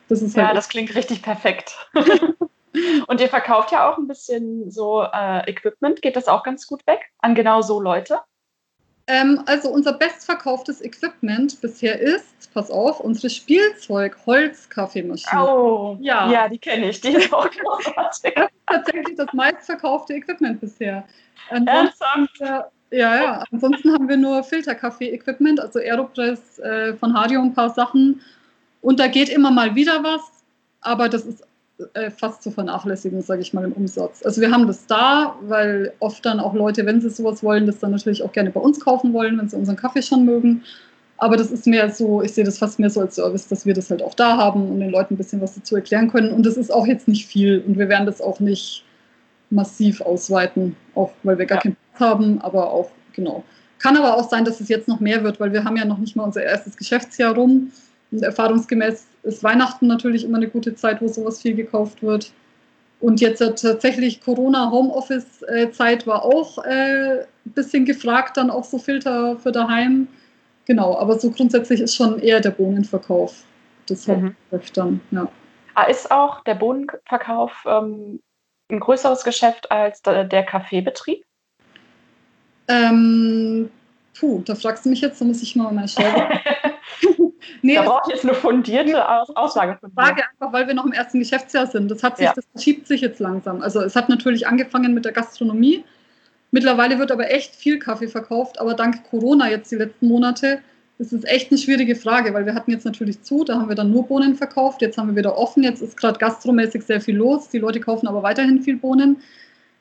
Das ist ja, halt das klingt richtig perfekt. und ihr verkauft ja auch ein bisschen so äh, Equipment, geht das auch ganz gut weg an genau so Leute? Ähm, also unser bestverkauftes Equipment bisher ist, pass auf, unsere Spielzeug-Holz-Kaffeemaschine. Oh, ja, ja die kenne ich, die ist auch großartig. Das ist tatsächlich das meistverkaufte Equipment bisher. Ansonsten, äh, ja, ja, ansonsten haben wir nur Filterkaffee-Equipment, also Aeropress äh, von Hadio ein paar Sachen. Und da geht immer mal wieder was, aber das ist äh, fast zu vernachlässigen, sage ich mal, im Umsatz. Also wir haben das da, weil oft dann auch Leute, wenn sie sowas wollen, das dann natürlich auch gerne bei uns kaufen wollen, wenn sie unseren Kaffee schon mögen. Aber das ist mehr so, ich sehe das fast mehr so als Service, dass wir das halt auch da haben und den Leuten ein bisschen was dazu erklären können. Und das ist auch jetzt nicht viel und wir werden das auch nicht massiv ausweiten, auch weil wir gar ja. keinen Platz haben, aber auch, genau. Kann aber auch sein, dass es jetzt noch mehr wird, weil wir haben ja noch nicht mal unser erstes Geschäftsjahr rum. Und erfahrungsgemäß ist Weihnachten natürlich immer eine gute Zeit, wo sowas viel gekauft wird. Und jetzt tatsächlich Corona-Homeoffice-Zeit war auch äh, ein bisschen gefragt, dann auch so Filter für daheim. Genau, aber so grundsätzlich ist schon eher der Bohnenverkauf das mhm. dann, ja. Ah, ist auch der Bohnenverkauf ähm, ein größeres Geschäft als der, der Kaffeebetrieb? Ähm, puh, da fragst du mich jetzt, da muss ich mal mal schauen. nee, da brauche ich jetzt eine fundierte Aus Aussage von. Frage einfach, weil wir noch im ersten Geschäftsjahr sind. Das hat sich, ja. das verschiebt sich jetzt langsam. Also es hat natürlich angefangen mit der Gastronomie. Mittlerweile wird aber echt viel Kaffee verkauft, aber dank Corona jetzt die letzten Monate ist es echt eine schwierige Frage, weil wir hatten jetzt natürlich zu, da haben wir dann nur Bohnen verkauft, jetzt haben wir wieder offen, jetzt ist gerade gastromäßig sehr viel los, die Leute kaufen aber weiterhin viel Bohnen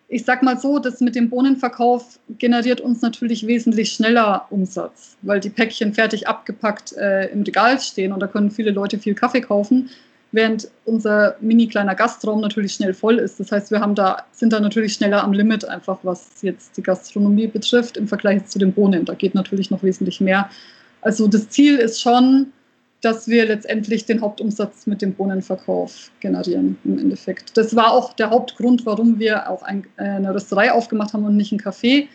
ich sag mal so, das mit dem Bohnenverkauf generiert uns natürlich wesentlich schneller Umsatz, weil die Päckchen fertig abgepackt äh, im Regal stehen und da können viele Leute viel Kaffee kaufen, während unser mini kleiner Gastraum natürlich schnell voll ist. Das heißt, wir haben da, sind da natürlich schneller am Limit, einfach was jetzt die Gastronomie betrifft im Vergleich zu den Bohnen. Da geht natürlich noch wesentlich mehr. Also das Ziel ist schon, dass wir letztendlich den Hauptumsatz mit dem Bohnenverkauf generieren im Endeffekt. Das war auch der Hauptgrund, warum wir auch ein, eine Rösterei aufgemacht haben und nicht ein Café,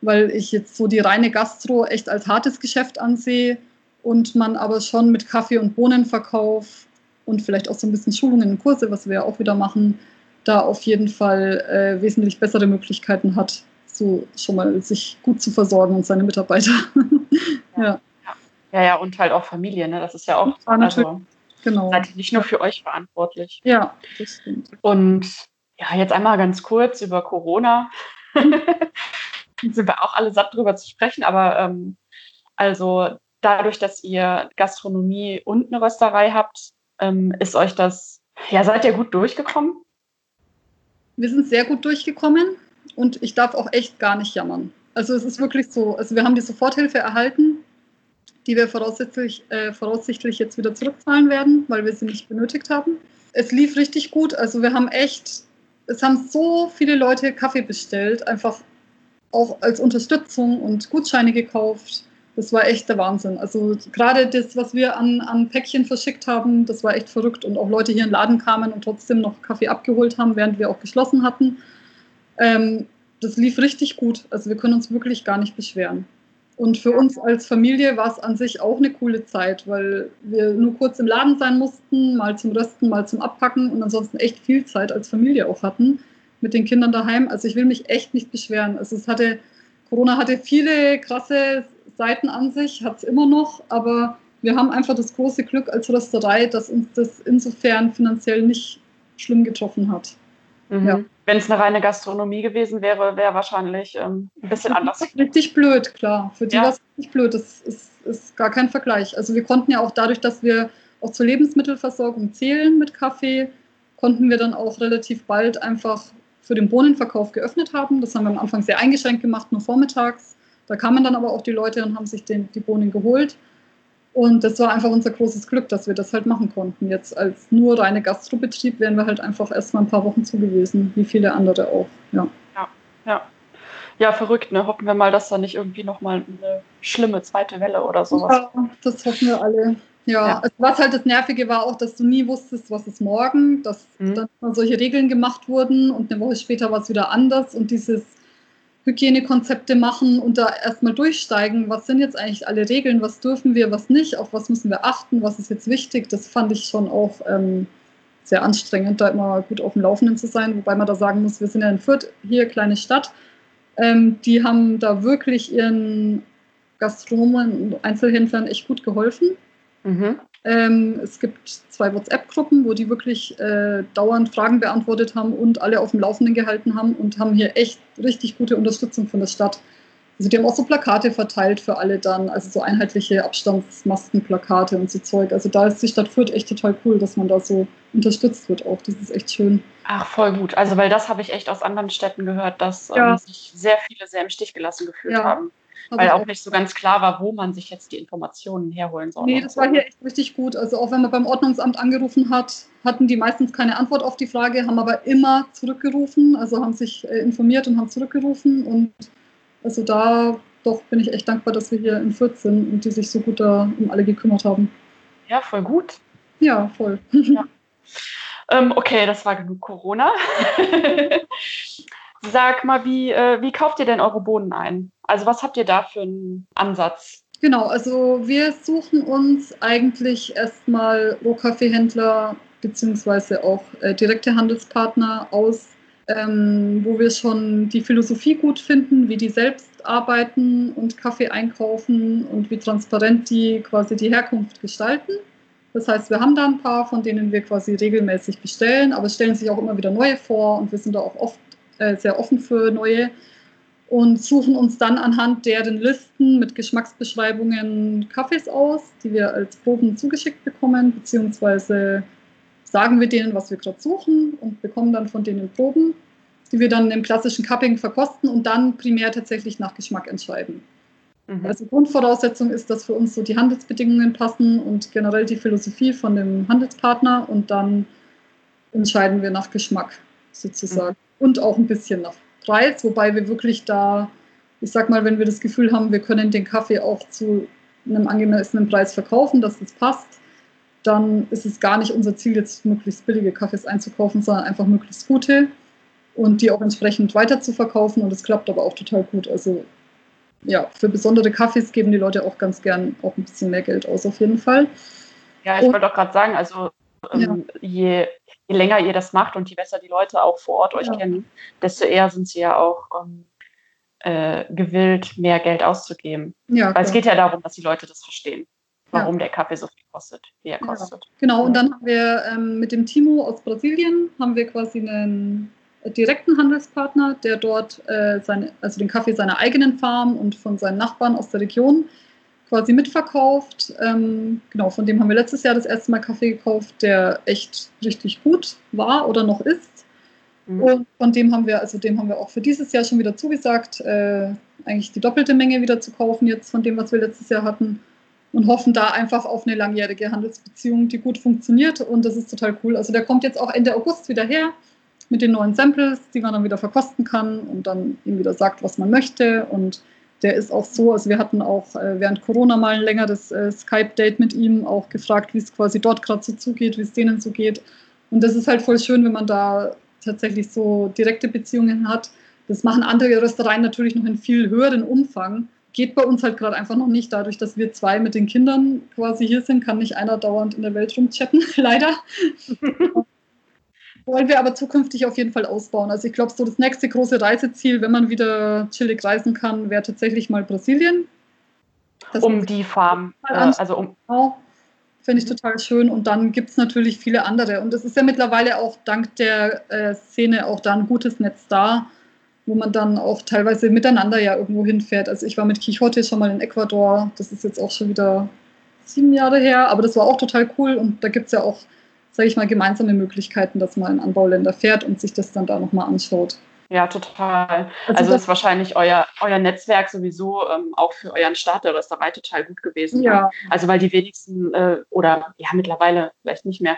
weil ich jetzt so die reine Gastro echt als hartes Geschäft ansehe und man aber schon mit Kaffee- und Bohnenverkauf und vielleicht auch so ein bisschen Schulungen und Kurse, was wir ja auch wieder machen, da auf jeden Fall äh, wesentlich bessere Möglichkeiten hat, so schon mal sich gut zu versorgen und seine Mitarbeiter. ja. ja. Ja, ja, und halt auch Familie, ne? Das ist ja auch, ja, also genau. seid ihr nicht nur für euch verantwortlich. Ja, das stimmt. Und ja, jetzt einmal ganz kurz über Corona. sind wir auch alle satt drüber zu sprechen, aber ähm, also dadurch, dass ihr Gastronomie und eine Rösterei habt, ähm, ist euch das, ja, seid ihr gut durchgekommen? Wir sind sehr gut durchgekommen und ich darf auch echt gar nicht jammern. Also es ist wirklich so, also wir haben die Soforthilfe erhalten die wir voraussichtlich, äh, voraussichtlich jetzt wieder zurückzahlen werden, weil wir sie nicht benötigt haben. Es lief richtig gut. Also wir haben echt, es haben so viele Leute Kaffee bestellt, einfach auch als Unterstützung und Gutscheine gekauft. Das war echt der Wahnsinn. Also gerade das, was wir an, an Päckchen verschickt haben, das war echt verrückt. Und auch Leute hier in den Laden kamen und trotzdem noch Kaffee abgeholt haben, während wir auch geschlossen hatten. Ähm, das lief richtig gut. Also wir können uns wirklich gar nicht beschweren. Und für uns als Familie war es an sich auch eine coole Zeit, weil wir nur kurz im Laden sein mussten, mal zum Rösten, mal zum Abpacken und ansonsten echt viel Zeit als Familie auch hatten mit den Kindern daheim. Also ich will mich echt nicht beschweren. Also es hatte, Corona hatte viele krasse Seiten an sich, hat es immer noch, aber wir haben einfach das große Glück als Rösterei, dass uns das insofern finanziell nicht schlimm getroffen hat. Mhm. Ja. Wenn es eine reine Gastronomie gewesen wäre, wäre wahrscheinlich ähm, ein bisschen anders. Das ist richtig blöd, klar. Für die ja. war es richtig blöd. Das ist, ist gar kein Vergleich. Also wir konnten ja auch dadurch, dass wir auch zur Lebensmittelversorgung zählen mit Kaffee, konnten wir dann auch relativ bald einfach für den Bohnenverkauf geöffnet haben. Das haben wir am Anfang sehr eingeschränkt gemacht, nur vormittags. Da kamen dann aber auch die Leute und haben sich den, die Bohnen geholt. Und das war einfach unser großes Glück, dass wir das halt machen konnten. Jetzt als nur reine Gastrobetrieb wären wir halt einfach erst mal ein paar Wochen zugewiesen, wie viele andere auch. Ja, ja. ja. Ja, verrückt, ne? Hoffen wir mal, dass da nicht irgendwie nochmal eine schlimme zweite Welle oder sowas. Ja, das hoffen wir alle. Ja, ja. Also was halt das Nervige war auch, dass du nie wusstest, was ist morgen, dass mhm. dann solche Regeln gemacht wurden und eine Woche später war es wieder anders und dieses Hygienekonzepte machen und da erstmal durchsteigen, was sind jetzt eigentlich alle Regeln, was dürfen wir, was nicht, auf was müssen wir achten, was ist jetzt wichtig, das fand ich schon auch ähm, sehr anstrengend, da immer gut auf dem Laufenden zu sein, wobei man da sagen muss, wir sind ja in Fürth, hier kleine Stadt, ähm, die haben da wirklich ihren Gastronomen und Einzelhändlern echt gut geholfen. Mhm. Ähm, es gibt zwei WhatsApp-Gruppen, wo die wirklich äh, dauernd Fragen beantwortet haben und alle auf dem Laufenden gehalten haben und haben hier echt richtig gute Unterstützung von der Stadt. Also die haben auch so Plakate verteilt für alle dann, also so einheitliche Abstandsmaskenplakate und so Zeug. Also da ist die Stadt Fürth echt total cool, dass man da so unterstützt wird auch. Das ist echt schön. Ach, voll gut. Also weil das habe ich echt aus anderen Städten gehört, dass ja. ähm, sich sehr viele sehr im Stich gelassen gefühlt ja. haben. Weil auch nicht so ganz klar war, wo man sich jetzt die Informationen herholen soll. Nee, das war hier echt richtig gut. Also auch wenn man beim Ordnungsamt angerufen hat, hatten die meistens keine Antwort auf die Frage, haben aber immer zurückgerufen, also haben sich äh, informiert und haben zurückgerufen. Und also da doch bin ich echt dankbar, dass wir hier in Fürth sind und die sich so gut da um alle gekümmert haben. Ja, voll gut. Ja, voll. Ja. Ähm, okay, das war genug Corona. Sag mal, wie, äh, wie kauft ihr denn eure Bohnen ein? Also was habt ihr da für einen Ansatz? Genau, also wir suchen uns eigentlich erstmal Rohkaffeehändler beziehungsweise auch äh, direkte Handelspartner aus, ähm, wo wir schon die Philosophie gut finden, wie die selbst arbeiten und Kaffee einkaufen und wie transparent die quasi die Herkunft gestalten. Das heißt, wir haben da ein paar, von denen wir quasi regelmäßig bestellen, aber es stellen sich auch immer wieder neue vor und wir sind da auch oft äh, sehr offen für neue und suchen uns dann anhand deren Listen mit Geschmacksbeschreibungen Kaffees aus, die wir als Proben zugeschickt bekommen, beziehungsweise sagen wir denen, was wir gerade suchen und bekommen dann von denen Proben, die wir dann im klassischen Cupping verkosten und dann primär tatsächlich nach Geschmack entscheiden. Mhm. Also Grundvoraussetzung ist, dass für uns so die Handelsbedingungen passen und generell die Philosophie von dem Handelspartner und dann entscheiden wir nach Geschmack sozusagen mhm. und auch ein bisschen nach Preis, wobei wir wirklich da, ich sag mal, wenn wir das Gefühl haben, wir können den Kaffee auch zu einem angemessenen Preis verkaufen, dass das passt, dann ist es gar nicht unser Ziel, jetzt möglichst billige Kaffees einzukaufen, sondern einfach möglichst gute und die auch entsprechend weiter zu verkaufen. Und es klappt aber auch total gut. Also ja, für besondere Kaffees geben die Leute auch ganz gern auch ein bisschen mehr Geld aus, auf jeden Fall. Ja, ich wollte auch gerade sagen, also ähm, ja. je je länger ihr das macht und je besser die Leute auch vor Ort euch ja. kennen, desto eher sind sie ja auch ähm, äh, gewillt, mehr Geld auszugeben. Ja, Weil es geht ja darum, dass die Leute das verstehen, warum ja. der Kaffee so viel kostet, wie er kostet. Genau, und dann haben wir ähm, mit dem Timo aus Brasilien haben wir quasi einen direkten Handelspartner, der dort äh, seine, also den Kaffee seiner eigenen Farm und von seinen Nachbarn aus der Region quasi mitverkauft. Ähm, genau, von dem haben wir letztes Jahr das erste Mal Kaffee gekauft, der echt richtig gut war oder noch ist. Mhm. Und von dem haben wir, also dem haben wir auch für dieses Jahr schon wieder zugesagt, äh, eigentlich die doppelte Menge wieder zu kaufen jetzt von dem, was wir letztes Jahr hatten. Und hoffen da einfach auf eine langjährige Handelsbeziehung, die gut funktioniert. Und das ist total cool. Also der kommt jetzt auch Ende August wieder her mit den neuen Samples, die man dann wieder verkosten kann und dann ihm wieder sagt, was man möchte. Und der ist auch so, also wir hatten auch äh, während Corona mal ein längeres äh, Skype-Date mit ihm, auch gefragt, wie es quasi dort gerade so zugeht, wie es denen so geht. Und das ist halt voll schön, wenn man da tatsächlich so direkte Beziehungen hat. Das machen andere Röstereien natürlich noch in viel höheren Umfang. Geht bei uns halt gerade einfach noch nicht. Dadurch, dass wir zwei mit den Kindern quasi hier sind, kann nicht einer dauernd in der Welt rumchatten, leider. wollen wir aber zukünftig auf jeden Fall ausbauen. Also ich glaube, so das nächste große Reiseziel, wenn man wieder chillig reisen kann, wäre tatsächlich mal Brasilien. Das um die Farm, äh, also um. Genau, Finde ich total schön. Und dann gibt es natürlich viele andere. Und es ist ja mittlerweile auch dank der äh, Szene auch da ein gutes Netz da, wo man dann auch teilweise miteinander ja irgendwo hinfährt. Also ich war mit Quixote schon mal in Ecuador. Das ist jetzt auch schon wieder sieben Jahre her. Aber das war auch total cool. Und da gibt es ja auch sage ich mal, gemeinsame Möglichkeiten, dass man in Anbauländer fährt und sich das dann da nochmal anschaut. Ja, total. Also, also ist wahrscheinlich euer, euer Netzwerk sowieso ähm, auch für euren Start der Rösterei total gut gewesen. Ja. Ne? Also weil die wenigsten, äh, oder ja mittlerweile vielleicht nicht mehr,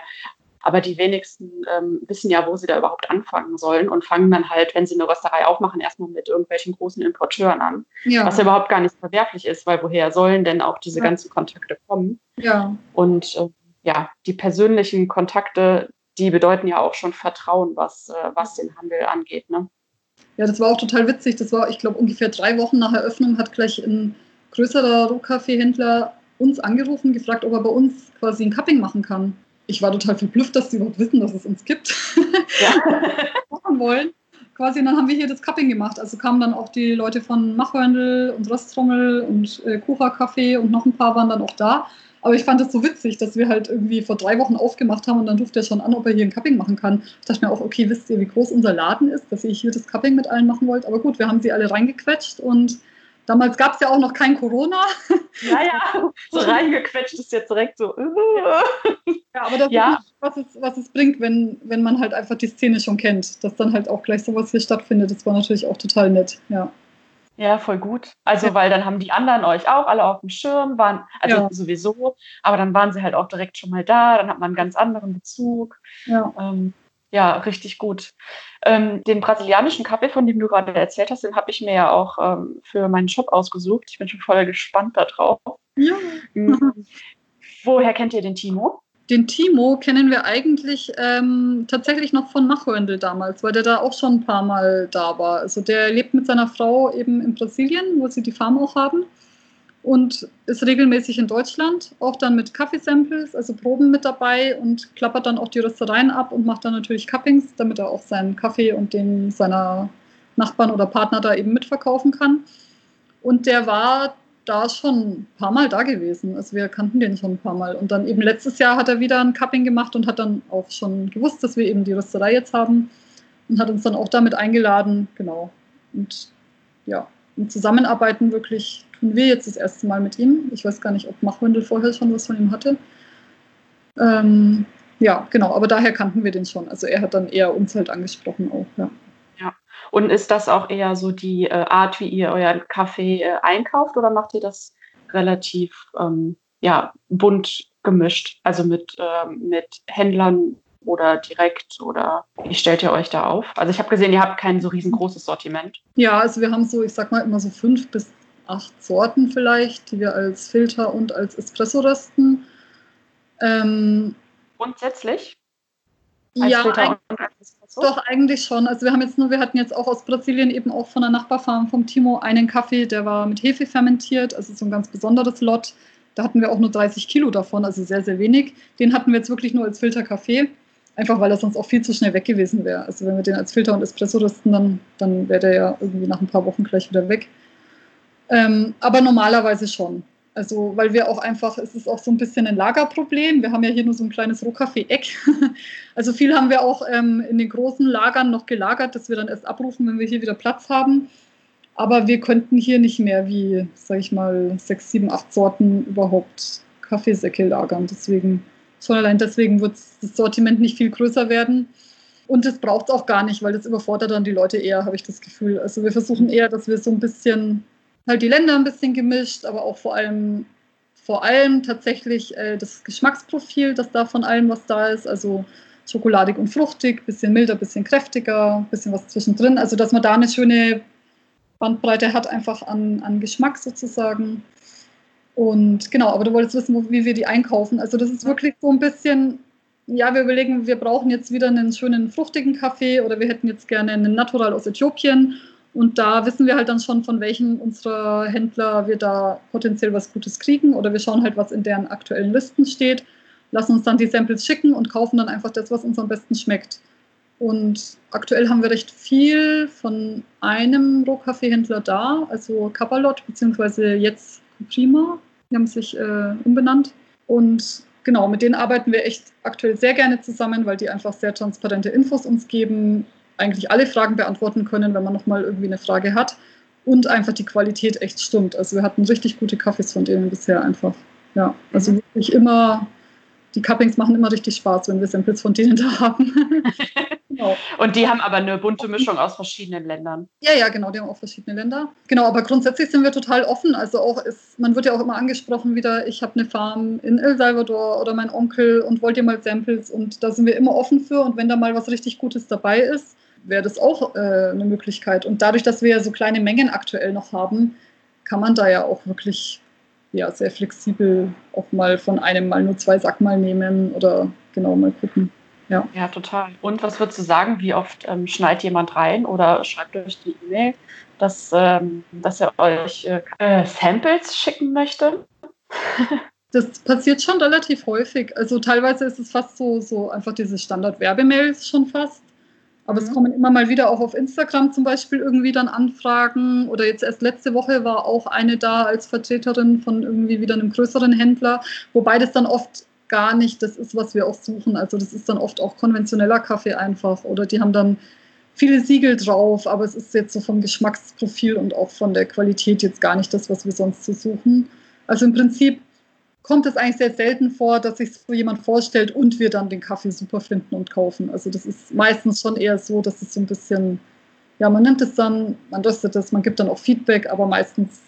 aber die wenigsten ähm, wissen ja, wo sie da überhaupt anfangen sollen und fangen dann halt, wenn sie eine Rösterei aufmachen, erstmal mit irgendwelchen großen Importeuren an. Ja. Was ja überhaupt gar nicht verwerflich ist, weil woher sollen denn auch diese ja. ganzen Kontakte kommen? Ja. Und äh, ja, die persönlichen Kontakte, die bedeuten ja auch schon Vertrauen, was, äh, was den Handel angeht. Ne? Ja, das war auch total witzig. Das war, ich glaube, ungefähr drei Wochen nach Eröffnung hat gleich ein größerer Rohkaffeehändler uns angerufen, gefragt, ob er bei uns quasi ein Cupping machen kann. Ich war total verblüfft, dass sie überhaupt wissen, dass es uns gibt. Ja. machen wollen. Quasi, und dann haben wir hier das Cupping gemacht. Also kamen dann auch die Leute von Machhörndl und Rösttrommel und äh, Kucha Kaffee und noch ein paar waren dann auch da. Aber ich fand es so witzig, dass wir halt irgendwie vor drei Wochen aufgemacht haben und dann ruft er schon an, ob er hier ein Cupping machen kann. Ich dachte mir auch, okay, wisst ihr, wie groß unser Laden ist, dass ihr hier das Cupping mit allen machen wollt? Aber gut, wir haben sie alle reingequetscht und damals gab es ja auch noch kein Corona. Ja, ja, so reingequetscht ist jetzt direkt so. ja, aber das ja. ist, was es, was es bringt, wenn, wenn man halt einfach die Szene schon kennt, dass dann halt auch gleich sowas hier stattfindet. Das war natürlich auch total nett, ja. Ja, voll gut. Also, ja. weil dann haben die anderen euch auch alle auf dem Schirm, waren, also ja. sowieso, aber dann waren sie halt auch direkt schon mal da, dann hat man einen ganz anderen Bezug. Ja, ähm, ja richtig gut. Ähm, den brasilianischen Kaffee, von dem du gerade erzählt hast, den habe ich mir ja auch ähm, für meinen Shop ausgesucht. Ich bin schon voll gespannt darauf. Ja. Mhm. Woher kennt ihr den Timo? Den Timo kennen wir eigentlich ähm, tatsächlich noch von Machhörndl damals, weil der da auch schon ein paar Mal da war. Also der lebt mit seiner Frau eben in Brasilien, wo sie die Farm auch haben. und ist regelmäßig in Deutschland, auch dann mit Kaffeesamples, also Proben mit dabei und klappert dann auch die Röstereien ab und macht dann natürlich Cuppings, damit er auch seinen Kaffee und den seiner Nachbarn oder Partner da eben mitverkaufen kann. Und der war da schon ein paar Mal da gewesen. Also wir kannten den schon ein paar Mal. Und dann eben letztes Jahr hat er wieder ein Cupping gemacht und hat dann auch schon gewusst, dass wir eben die Rösterei jetzt haben und hat uns dann auch damit eingeladen. Genau. Und ja, und zusammenarbeiten wirklich tun wir jetzt das erste Mal mit ihm. Ich weiß gar nicht, ob Machwindel vorher schon was von ihm hatte. Ähm, ja, genau, aber daher kannten wir den schon. Also er hat dann eher uns halt angesprochen auch, ja. Und ist das auch eher so die äh, Art, wie ihr euren Kaffee äh, einkauft oder macht ihr das relativ ähm, ja, bunt gemischt? Also mit, äh, mit Händlern oder direkt oder wie stellt ihr euch da auf? Also ich habe gesehen, ihr habt kein so riesengroßes Sortiment. Ja, also wir haben so, ich sag mal immer so fünf bis acht Sorten vielleicht, die wir als Filter und als Espresso rösten. Ähm, Grundsätzlich? ja, eig doch eigentlich schon. Also wir haben jetzt nur, wir hatten jetzt auch aus Brasilien eben auch von der Nachbarfarm vom Timo einen Kaffee, der war mit Hefe fermentiert, also so ein ganz besonderes Lot. Da hatten wir auch nur 30 Kilo davon, also sehr, sehr wenig. Den hatten wir jetzt wirklich nur als Filterkaffee, einfach weil er sonst auch viel zu schnell weg gewesen wäre. Also wenn wir den als Filter und Espresso rüsten, dann, dann wäre der ja irgendwie nach ein paar Wochen gleich wieder weg. Ähm, aber normalerweise schon. Also, weil wir auch einfach, es ist auch so ein bisschen ein Lagerproblem. Wir haben ja hier nur so ein kleines Rohkaffee-Eck. Also viel haben wir auch ähm, in den großen Lagern noch gelagert, dass wir dann erst abrufen, wenn wir hier wieder Platz haben. Aber wir könnten hier nicht mehr wie, sag ich mal, sechs, sieben, acht Sorten überhaupt Kaffeesäcke lagern. Deswegen, schon allein deswegen wird das Sortiment nicht viel größer werden. Und das braucht es auch gar nicht, weil das überfordert dann die Leute eher, habe ich das Gefühl. Also wir versuchen eher, dass wir so ein bisschen halt die Länder ein bisschen gemischt, aber auch vor allem, vor allem tatsächlich äh, das Geschmacksprofil, dass da von allem was da ist. Also schokoladig und fruchtig, bisschen milder, bisschen kräftiger, bisschen was zwischendrin. Also dass man da eine schöne Bandbreite hat, einfach an, an Geschmack sozusagen. Und genau, aber du wolltest wissen, wie wir die einkaufen. Also das ist wirklich so ein bisschen, ja, wir überlegen, wir brauchen jetzt wieder einen schönen fruchtigen Kaffee oder wir hätten jetzt gerne einen Natural aus Äthiopien und da wissen wir halt dann schon, von welchen unserer Händler wir da potenziell was Gutes kriegen. Oder wir schauen halt, was in deren aktuellen Listen steht, lassen uns dann die Samples schicken und kaufen dann einfach das, was uns am besten schmeckt. Und aktuell haben wir recht viel von einem Rohkaffeehändler da, also Kapalot, beziehungsweise jetzt Prima. Die haben sich äh, umbenannt. Und genau, mit denen arbeiten wir echt aktuell sehr gerne zusammen, weil die einfach sehr transparente Infos uns geben, eigentlich alle Fragen beantworten können, wenn man nochmal irgendwie eine Frage hat. Und einfach die Qualität echt stimmt. Also wir hatten richtig gute Kaffees von denen bisher einfach. Ja, also mhm. wirklich immer, die Cuppings machen immer richtig Spaß, wenn wir Samples von denen da haben. genau. Und die haben aber eine bunte Mischung aus verschiedenen Ländern. Ja, ja, genau, die haben auch verschiedene Länder. Genau, aber grundsätzlich sind wir total offen. Also auch ist, man wird ja auch immer angesprochen wieder, ich habe eine Farm in El Salvador oder mein Onkel und wollt ihr mal Samples und da sind wir immer offen für und wenn da mal was richtig Gutes dabei ist, wäre das auch äh, eine Möglichkeit. Und dadurch, dass wir ja so kleine Mengen aktuell noch haben, kann man da ja auch wirklich ja, sehr flexibel auch mal von einem mal nur zwei Sack mal nehmen oder genau mal gucken. Ja. ja, total. Und was würdest du sagen, wie oft ähm, schneidet jemand rein oder schreibt euch die E-Mail, dass, ähm, dass er euch äh, äh Samples schicken möchte? Das passiert schon relativ häufig. Also teilweise ist es fast so, so einfach diese Standard-Werbemails schon fast. Aber mhm. es kommen immer mal wieder auch auf Instagram zum Beispiel irgendwie dann Anfragen. Oder jetzt erst letzte Woche war auch eine da als Vertreterin von irgendwie wieder einem größeren Händler, wobei das dann oft gar nicht das ist, was wir auch suchen. Also das ist dann oft auch konventioneller Kaffee einfach. Oder die haben dann viele Siegel drauf, aber es ist jetzt so vom Geschmacksprofil und auch von der Qualität jetzt gar nicht das, was wir sonst so suchen. Also im Prinzip kommt es eigentlich sehr selten vor, dass sich so jemand vorstellt und wir dann den Kaffee super finden und kaufen. Also das ist meistens schon eher so, dass es so ein bisschen, ja, man nimmt es dann, man röstet es, man gibt dann auch Feedback, aber meistens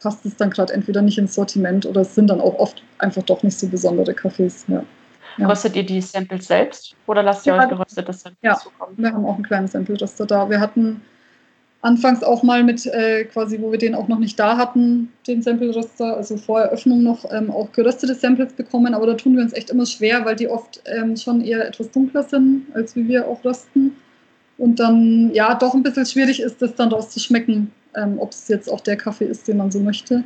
passt es dann gerade entweder nicht ins Sortiment oder es sind dann auch oft einfach doch nicht so besondere Kaffees. Ja. Ja. Röstet ihr die Samples selbst oder lasst ihr ja, euch geröstetes Samples ja, zukommen? Wir haben auch einen kleinen Sample-Röster da. Wir hatten anfangs auch mal mit äh, quasi, wo wir den auch noch nicht da hatten, den Sample-Röster, also vor Eröffnung noch ähm, auch geröstete Samples bekommen, aber da tun wir uns echt immer schwer, weil die oft ähm, schon eher etwas dunkler sind, als wie wir auch rösten. Und dann, ja, doch ein bisschen schwierig ist, das dann rauszuschmecken, ähm, ob es jetzt auch der Kaffee ist, den man so möchte.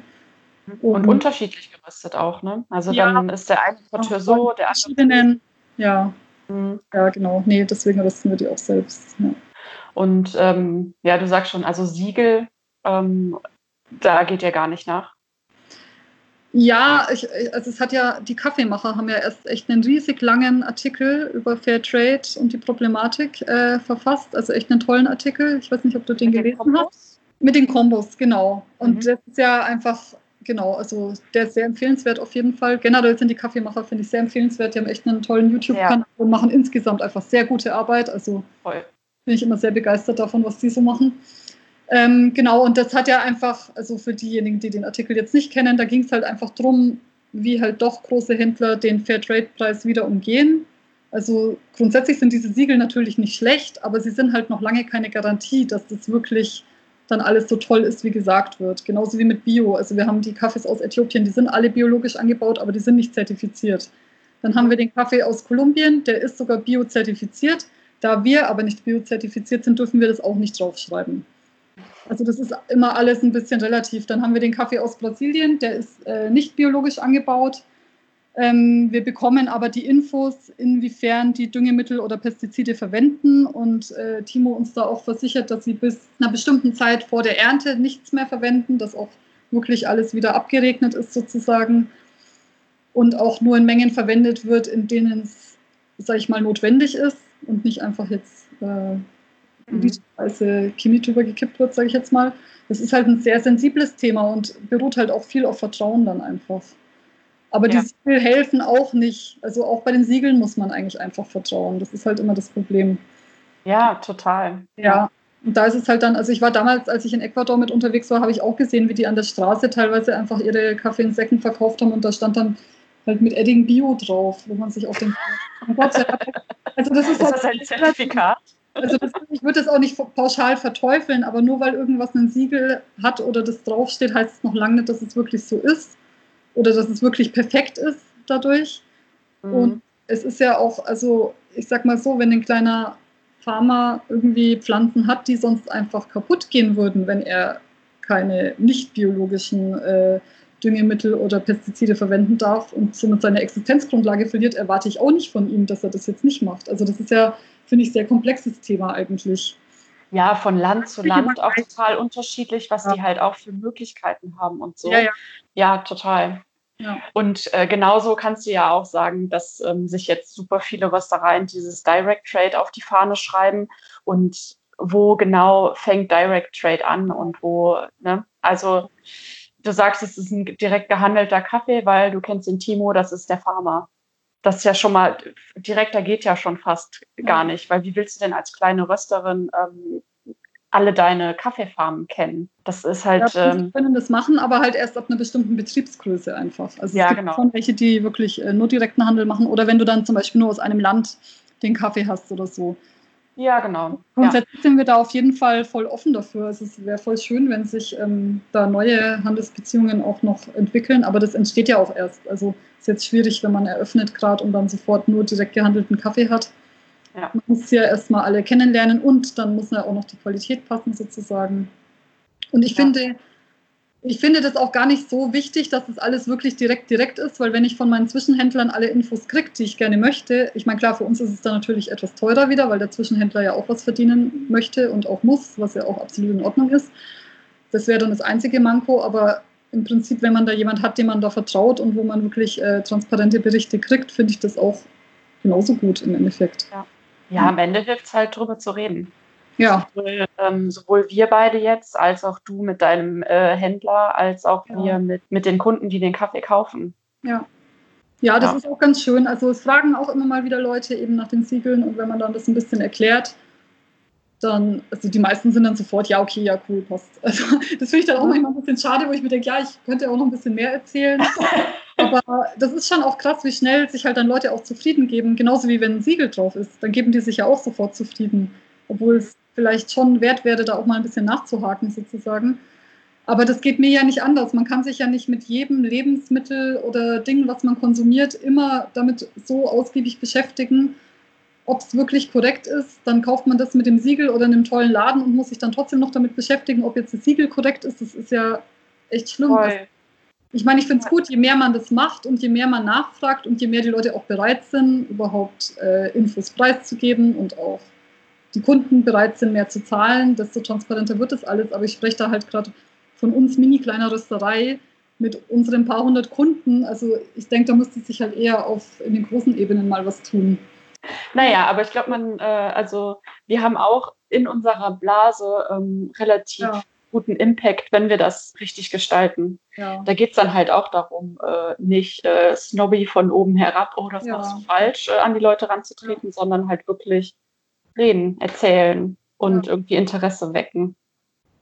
Und, und unterschiedlich geröstet auch, ne? Also ja, dann ist der eine Porteur so, der andere. Ja. Mhm. Ja, genau. Nee, deswegen rösten wir die auch selbst. Ja. Und ähm, ja, du sagst schon, also Siegel, ähm, da geht ja gar nicht nach. Ja, ich, also es hat ja, die Kaffeemacher haben ja erst echt einen riesig langen Artikel über Fairtrade und die Problematik äh, verfasst. Also echt einen tollen Artikel. Ich weiß nicht, ob du den Mit gelesen den hast. Mit den Kombos, genau. Und mhm. das ist ja einfach, genau, also der ist sehr empfehlenswert auf jeden Fall. Generell sind die Kaffeemacher, finde ich, sehr empfehlenswert. Die haben echt einen tollen YouTube-Kanal ja. und machen insgesamt einfach sehr gute Arbeit. Also bin ich immer sehr begeistert davon, was die so machen. Ähm, genau, und das hat ja einfach, also für diejenigen, die den Artikel jetzt nicht kennen, da ging es halt einfach darum, wie halt doch große Händler den Fairtrade-Preis wieder umgehen. Also grundsätzlich sind diese Siegel natürlich nicht schlecht, aber sie sind halt noch lange keine Garantie, dass das wirklich dann alles so toll ist, wie gesagt wird. Genauso wie mit Bio. Also wir haben die Kaffees aus Äthiopien, die sind alle biologisch angebaut, aber die sind nicht zertifiziert. Dann haben wir den Kaffee aus Kolumbien, der ist sogar bio-zertifiziert. Da wir aber nicht bio-zertifiziert sind, dürfen wir das auch nicht draufschreiben. Also das ist immer alles ein bisschen relativ. Dann haben wir den Kaffee aus Brasilien, der ist äh, nicht biologisch angebaut. Ähm, wir bekommen aber die Infos, inwiefern die Düngemittel oder Pestizide verwenden. Und äh, Timo uns da auch versichert, dass sie bis einer bestimmten Zeit vor der Ernte nichts mehr verwenden, dass auch wirklich alles wieder abgeregnet ist sozusagen und auch nur in Mengen verwendet wird, in denen es, sage ich mal, notwendig ist und nicht einfach jetzt äh, mhm. Chemie drüber gekippt wird, sage ich jetzt mal. Das ist halt ein sehr sensibles Thema und beruht halt auch viel auf Vertrauen dann einfach. Aber ja. die Siegel helfen auch nicht. Also auch bei den Siegeln muss man eigentlich einfach vertrauen. Das ist halt immer das Problem. Ja, total. Ja. Und da ist es halt dann, also ich war damals, als ich in Ecuador mit unterwegs war, habe ich auch gesehen, wie die an der Straße teilweise einfach ihre Kaffee in Säcken verkauft haben und da stand dann halt mit Edding Bio drauf, wo man sich auf den. also das ist, ist halt das ein Zertifikat? Also das, ich würde das auch nicht pauschal verteufeln, aber nur weil irgendwas ein Siegel hat oder das draufsteht, heißt es noch lange nicht, dass es wirklich so ist oder dass es wirklich perfekt ist dadurch. Mhm. Und es ist ja auch, also ich sag mal so, wenn ein kleiner Farmer irgendwie Pflanzen hat, die sonst einfach kaputt gehen würden, wenn er keine nicht biologischen äh, Düngemittel oder Pestizide verwenden darf und somit seine Existenzgrundlage verliert, erwarte ich auch nicht von ihm, dass er das jetzt nicht macht. Also das ist ja finde ich, sehr komplexes Thema eigentlich. Ja, von Land zu Land auch total unterschiedlich, was ja. die halt auch für Möglichkeiten haben und so. Ja, ja. ja total. Ja. Und äh, genauso kannst du ja auch sagen, dass ähm, sich jetzt super viele Röstereien dieses Direct Trade auf die Fahne schreiben und wo genau fängt Direct Trade an und wo, ne? Also du sagst, es ist ein direkt gehandelter Kaffee, weil du kennst den Timo, das ist der Farmer das ist ja schon mal, direkter geht ja schon fast gar nicht, weil wie willst du denn als kleine Rösterin ähm, alle deine Kaffeefarmen kennen? Das ist halt. Ja, ähm, können das machen, aber halt erst ab einer bestimmten Betriebsgröße einfach. Also ja, es gibt genau. schon welche, die wirklich äh, nur direkten Handel machen oder wenn du dann zum Beispiel nur aus einem Land den Kaffee hast oder so. Ja, genau. Grundsätzlich ja. sind wir da auf jeden Fall voll offen dafür. Also es wäre voll schön, wenn sich ähm, da neue Handelsbeziehungen auch noch entwickeln, aber das entsteht ja auch erst. Also es ist jetzt schwierig, wenn man eröffnet gerade und dann sofort nur direkt gehandelten Kaffee hat. Ja. Man muss ja erstmal alle kennenlernen und dann muss ja auch noch die Qualität passen sozusagen. Und ich ja. finde, ich finde das auch gar nicht so wichtig, dass das alles wirklich direkt direkt ist, weil wenn ich von meinen Zwischenhändlern alle Infos kriege, die ich gerne möchte, ich meine, klar, für uns ist es dann natürlich etwas teurer wieder, weil der Zwischenhändler ja auch was verdienen möchte und auch muss, was ja auch absolut in Ordnung ist. Das wäre dann das einzige Manko, aber im Prinzip, wenn man da jemand hat, dem man da vertraut und wo man wirklich äh, transparente Berichte kriegt, finde ich das auch genauso gut im Endeffekt. Ja, ja am Ende hilft es halt drüber zu reden. Ja. Sowohl, ähm, sowohl, wir beide jetzt, als auch du mit deinem äh, Händler, als auch ja. wir mit, mit den Kunden, die den Kaffee kaufen. Ja. Ja, das ja. ist auch ganz schön. Also es fragen auch immer mal wieder Leute eben nach den Siegeln und wenn man dann das ein bisschen erklärt, dann, also die meisten sind dann sofort, ja, okay, ja, cool, passt. Also das finde ich dann auch manchmal ein bisschen schade, wo ich mir denke, ja, ich könnte auch noch ein bisschen mehr erzählen. Aber das ist schon auch krass, wie schnell sich halt dann Leute auch zufrieden geben. Genauso wie wenn ein Siegel drauf ist, dann geben die sich ja auch sofort zufrieden. Obwohl es vielleicht schon wert wäre, da auch mal ein bisschen nachzuhaken sozusagen. Aber das geht mir ja nicht anders. Man kann sich ja nicht mit jedem Lebensmittel oder Ding, was man konsumiert, immer damit so ausgiebig beschäftigen, ob es wirklich korrekt ist. Dann kauft man das mit dem Siegel oder in einem tollen Laden und muss sich dann trotzdem noch damit beschäftigen, ob jetzt das Siegel korrekt ist. Das ist ja echt schlimm. ich meine, ich finde es gut, je mehr man das macht und je mehr man nachfragt und je mehr die Leute auch bereit sind, überhaupt äh, Infos preiszugeben und auch die Kunden bereit sind, mehr zu zahlen, desto transparenter wird das alles. Aber ich spreche da halt gerade von uns mini kleiner Rösterei mit unseren paar hundert Kunden. Also ich denke, da müsste sich halt eher auf in den großen Ebenen mal was tun. Naja, aber ich glaube, man, äh, also wir haben auch in unserer Blase ähm, relativ ja. guten Impact, wenn wir das richtig gestalten. Ja. Da geht es dann halt auch darum, äh, nicht äh, snobby von oben herab, oh, das ja. machst du falsch, äh, an die Leute ranzutreten, sondern halt wirklich reden, erzählen und irgendwie Interesse wecken.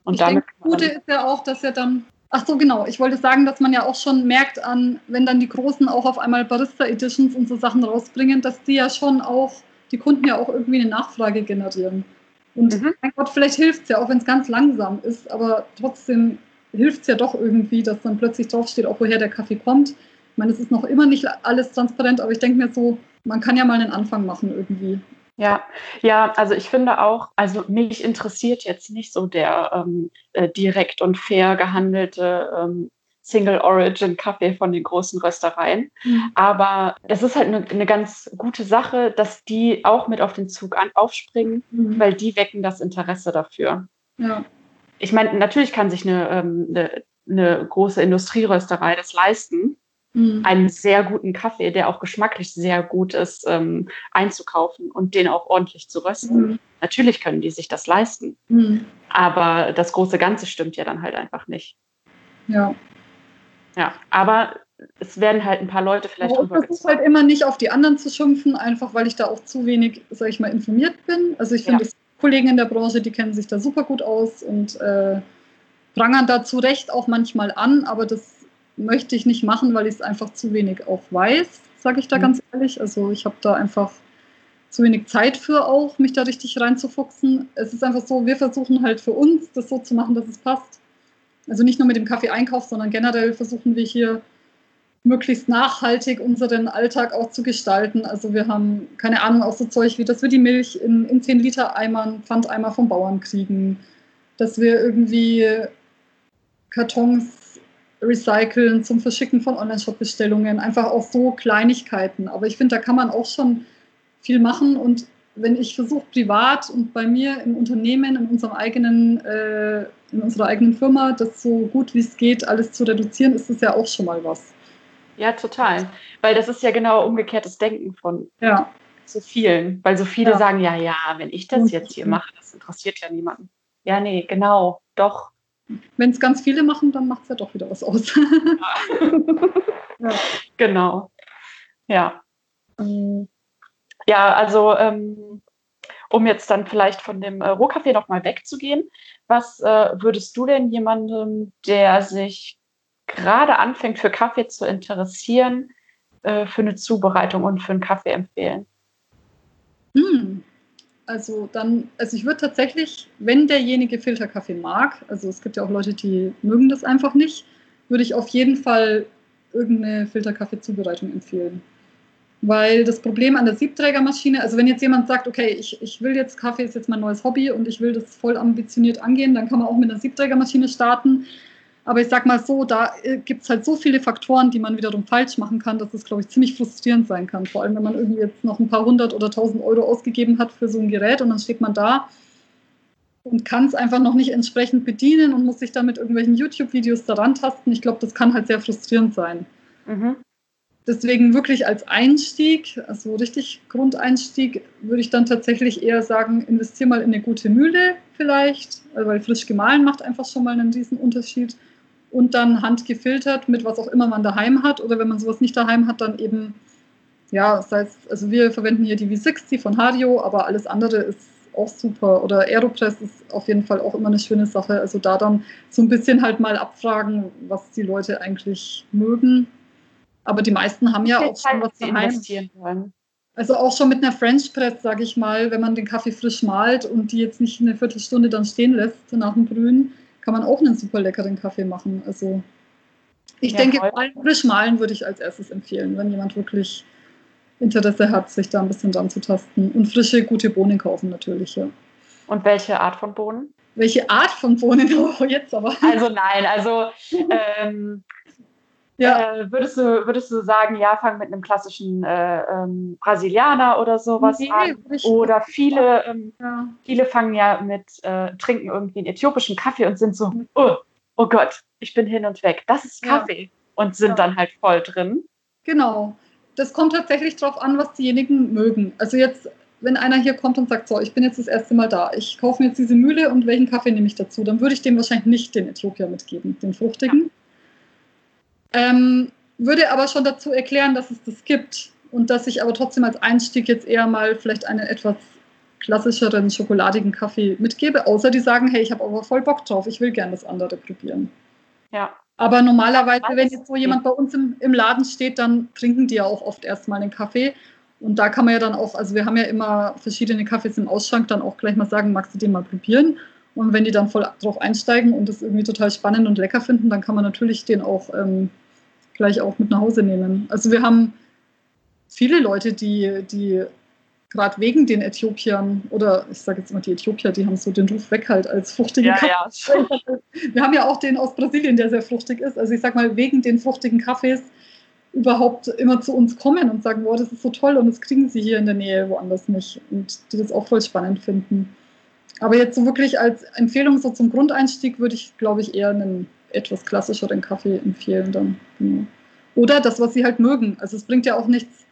Und ich damit denke, das Gute ist ja auch, dass er dann Ach so, genau. Ich wollte sagen, dass man ja auch schon merkt an, wenn dann die Großen auch auf einmal Barista Editions und so Sachen rausbringen, dass die ja schon auch, die Kunden ja auch irgendwie eine Nachfrage generieren. Und mhm. mein Gott, vielleicht hilft es ja, auch wenn es ganz langsam ist, aber trotzdem hilft es ja doch irgendwie, dass dann plötzlich draufsteht, auch woher der Kaffee kommt. Ich meine, es ist noch immer nicht alles transparent, aber ich denke mir so, man kann ja mal einen Anfang machen irgendwie. Ja, ja, also ich finde auch, also mich interessiert jetzt nicht so der ähm, äh, direkt und fair gehandelte ähm, Single Origin Kaffee von den großen Röstereien. Mhm. Aber das ist halt eine, eine, ganz gute Sache, dass die auch mit auf den Zug an, aufspringen, mhm. weil die wecken das Interesse dafür. Ja. Ich meine, natürlich kann sich eine, ähm, eine, eine große Industrierösterei das leisten, mhm. einen sehr guten Kaffee, der auch geschmacklich sehr gut ist, ähm, einzukaufen und den auch ordentlich zu rösten. Mhm. Natürlich können die sich das leisten. Mhm. Aber das große Ganze stimmt ja dann halt einfach nicht. Ja. Ja, aber es werden halt ein paar Leute vielleicht aber drüber Ich versuche halt immer nicht auf die anderen zu schimpfen, einfach weil ich da auch zu wenig, sag ich mal, informiert bin. Also ich finde, ja. Kollegen in der Branche, die kennen sich da super gut aus und äh, prangern da zu Recht auch manchmal an, aber das möchte ich nicht machen, weil ich es einfach zu wenig auch weiß, sage ich da mhm. ganz ehrlich. Also ich habe da einfach zu wenig Zeit für auch, mich da richtig reinzufuchsen. Es ist einfach so, wir versuchen halt für uns das so zu machen, dass es passt. Also nicht nur mit dem Kaffee-Einkauf, sondern generell versuchen wir hier möglichst nachhaltig unseren Alltag auch zu gestalten. Also wir haben, keine Ahnung, auch so Zeug wie, dass wir die Milch in, in 10 Liter Eimern, Pfandeimer vom Bauern kriegen, dass wir irgendwie Kartons recyceln, zum Verschicken von Online-Shop-Bestellungen, einfach auch so Kleinigkeiten. Aber ich finde, da kann man auch schon viel machen und wenn ich versuche, privat und bei mir im Unternehmen, in unserem eigenen, äh, in unserer eigenen Firma, das so gut wie es geht, alles zu reduzieren, ist das ja auch schon mal was. Ja, total. Weil das ist ja genau umgekehrtes Denken von ja. so vielen. Weil so viele ja. sagen, ja, ja, wenn ich das jetzt hier mache, das interessiert ja niemanden. Ja, nee, genau, doch. Wenn es ganz viele machen, dann macht es ja doch wieder was aus. ja. Genau. Ja. Ja, also ähm, um jetzt dann vielleicht von dem äh, Rohkaffee nochmal wegzugehen, was äh, würdest du denn jemandem, der sich gerade anfängt für Kaffee zu interessieren, äh, für eine Zubereitung und für einen Kaffee empfehlen? Hm. Also dann, also ich würde tatsächlich, wenn derjenige Filterkaffee mag, also es gibt ja auch Leute, die mögen das einfach nicht, würde ich auf jeden Fall irgendeine Filterkaffee-Zubereitung empfehlen. Weil das Problem an der Siebträgermaschine, also wenn jetzt jemand sagt, okay, ich, ich will jetzt Kaffee, ist jetzt mein neues Hobby und ich will das voll ambitioniert angehen, dann kann man auch mit einer Siebträgermaschine starten. Aber ich sag mal so, da äh, gibt es halt so viele Faktoren, die man wiederum falsch machen kann, dass es, glaube ich, ziemlich frustrierend sein kann. Vor allem, wenn man irgendwie jetzt noch ein paar hundert oder tausend Euro ausgegeben hat für so ein Gerät und dann steht man da und kann es einfach noch nicht entsprechend bedienen und muss sich dann mit irgendwelchen YouTube-Videos daran tasten. Ich glaube, das kann halt sehr frustrierend sein. Mhm. Deswegen wirklich als Einstieg, also richtig Grundeinstieg, würde ich dann tatsächlich eher sagen, investiere mal in eine gute Mühle vielleicht, weil frisch gemahlen macht einfach schon mal einen riesen Unterschied und dann handgefiltert mit was auch immer man daheim hat. Oder wenn man sowas nicht daheim hat, dann eben, ja, das heißt, also wir verwenden hier die V60 von Hario, aber alles andere ist auch super. Oder Aeropress ist auf jeden Fall auch immer eine schöne Sache. Also da dann so ein bisschen halt mal abfragen, was die Leute eigentlich mögen. Aber die meisten haben ja auch schon was daheim. Also auch schon mit einer French Press, sage ich mal, wenn man den Kaffee frisch malt und die jetzt nicht eine Viertelstunde dann stehen lässt nach dem Brühen, kann man auch einen super leckeren Kaffee machen. Also ich ja, denke, frisch malen würde ich als erstes empfehlen, wenn jemand wirklich Interesse hat, sich da ein bisschen dran zu tasten. Und frische, gute Bohnen kaufen natürlich, ja. Und welche Art von Bohnen? Welche Art von Bohnen? Oh, jetzt aber. Also nein, also ähm, Ja. Äh, würdest, du, würdest du sagen, ja, fang mit einem klassischen äh, ähm, Brasilianer oder sowas nee, an? Oder viele, ähm, ja. viele fangen ja mit, äh, trinken irgendwie einen äthiopischen Kaffee und sind so, oh, oh Gott, ich bin hin und weg. Das ist Kaffee. Ja. Und sind ja. dann halt voll drin. Genau. Das kommt tatsächlich darauf an, was diejenigen mögen. Also jetzt, wenn einer hier kommt und sagt, so, ich bin jetzt das erste Mal da, ich kaufe mir jetzt diese Mühle und welchen Kaffee nehme ich dazu, dann würde ich dem wahrscheinlich nicht den Äthiopier mitgeben, den fruchtigen. Ähm, würde aber schon dazu erklären, dass es das gibt und dass ich aber trotzdem als Einstieg jetzt eher mal vielleicht einen etwas klassischeren schokoladigen Kaffee mitgebe, außer die sagen, hey, ich habe aber voll Bock drauf, ich will gerne das andere probieren. Ja. Aber normalerweise, wenn jetzt so jemand bei uns im, im Laden steht, dann trinken die ja auch oft erstmal den Kaffee. Und da kann man ja dann auch, also wir haben ja immer verschiedene Kaffees im Ausschank, dann auch gleich mal sagen, magst du den mal probieren? Und wenn die dann voll drauf einsteigen und das irgendwie total spannend und lecker finden, dann kann man natürlich den auch ähm, gleich auch mit nach Hause nehmen. Also wir haben viele Leute, die, die gerade wegen den Äthiopiern oder ich sage jetzt immer die Äthiopier, die haben so den Ruf weg halt als fruchtigen ja, Kaffee. Ja. Wir haben ja auch den aus Brasilien, der sehr fruchtig ist. Also ich sage mal, wegen den fruchtigen Kaffees überhaupt immer zu uns kommen und sagen, boah, das ist so toll und das kriegen sie hier in der Nähe woanders nicht und die das auch voll spannend finden. Aber jetzt so wirklich als Empfehlung so zum Grundeinstieg würde ich, glaube ich, eher einen etwas klassischeren Kaffee empfehlen dann. Genau. Oder das, was sie halt mögen. Also es bringt ja auch nichts,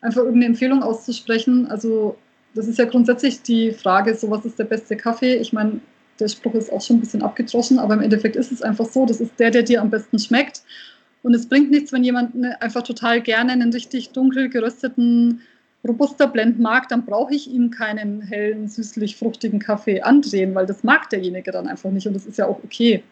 einfach irgendeine Empfehlung auszusprechen. Also das ist ja grundsätzlich die Frage, so was ist der beste Kaffee? Ich meine, der Spruch ist auch schon ein bisschen abgedroschen, aber im Endeffekt ist es einfach so, das ist der, der dir am besten schmeckt. Und es bringt nichts, wenn jemand ne, einfach total gerne einen richtig dunkel gerösteten robuster Blend mag, dann brauche ich ihm keinen hellen, süßlich fruchtigen Kaffee andrehen, weil das mag derjenige dann einfach nicht und das ist ja auch okay.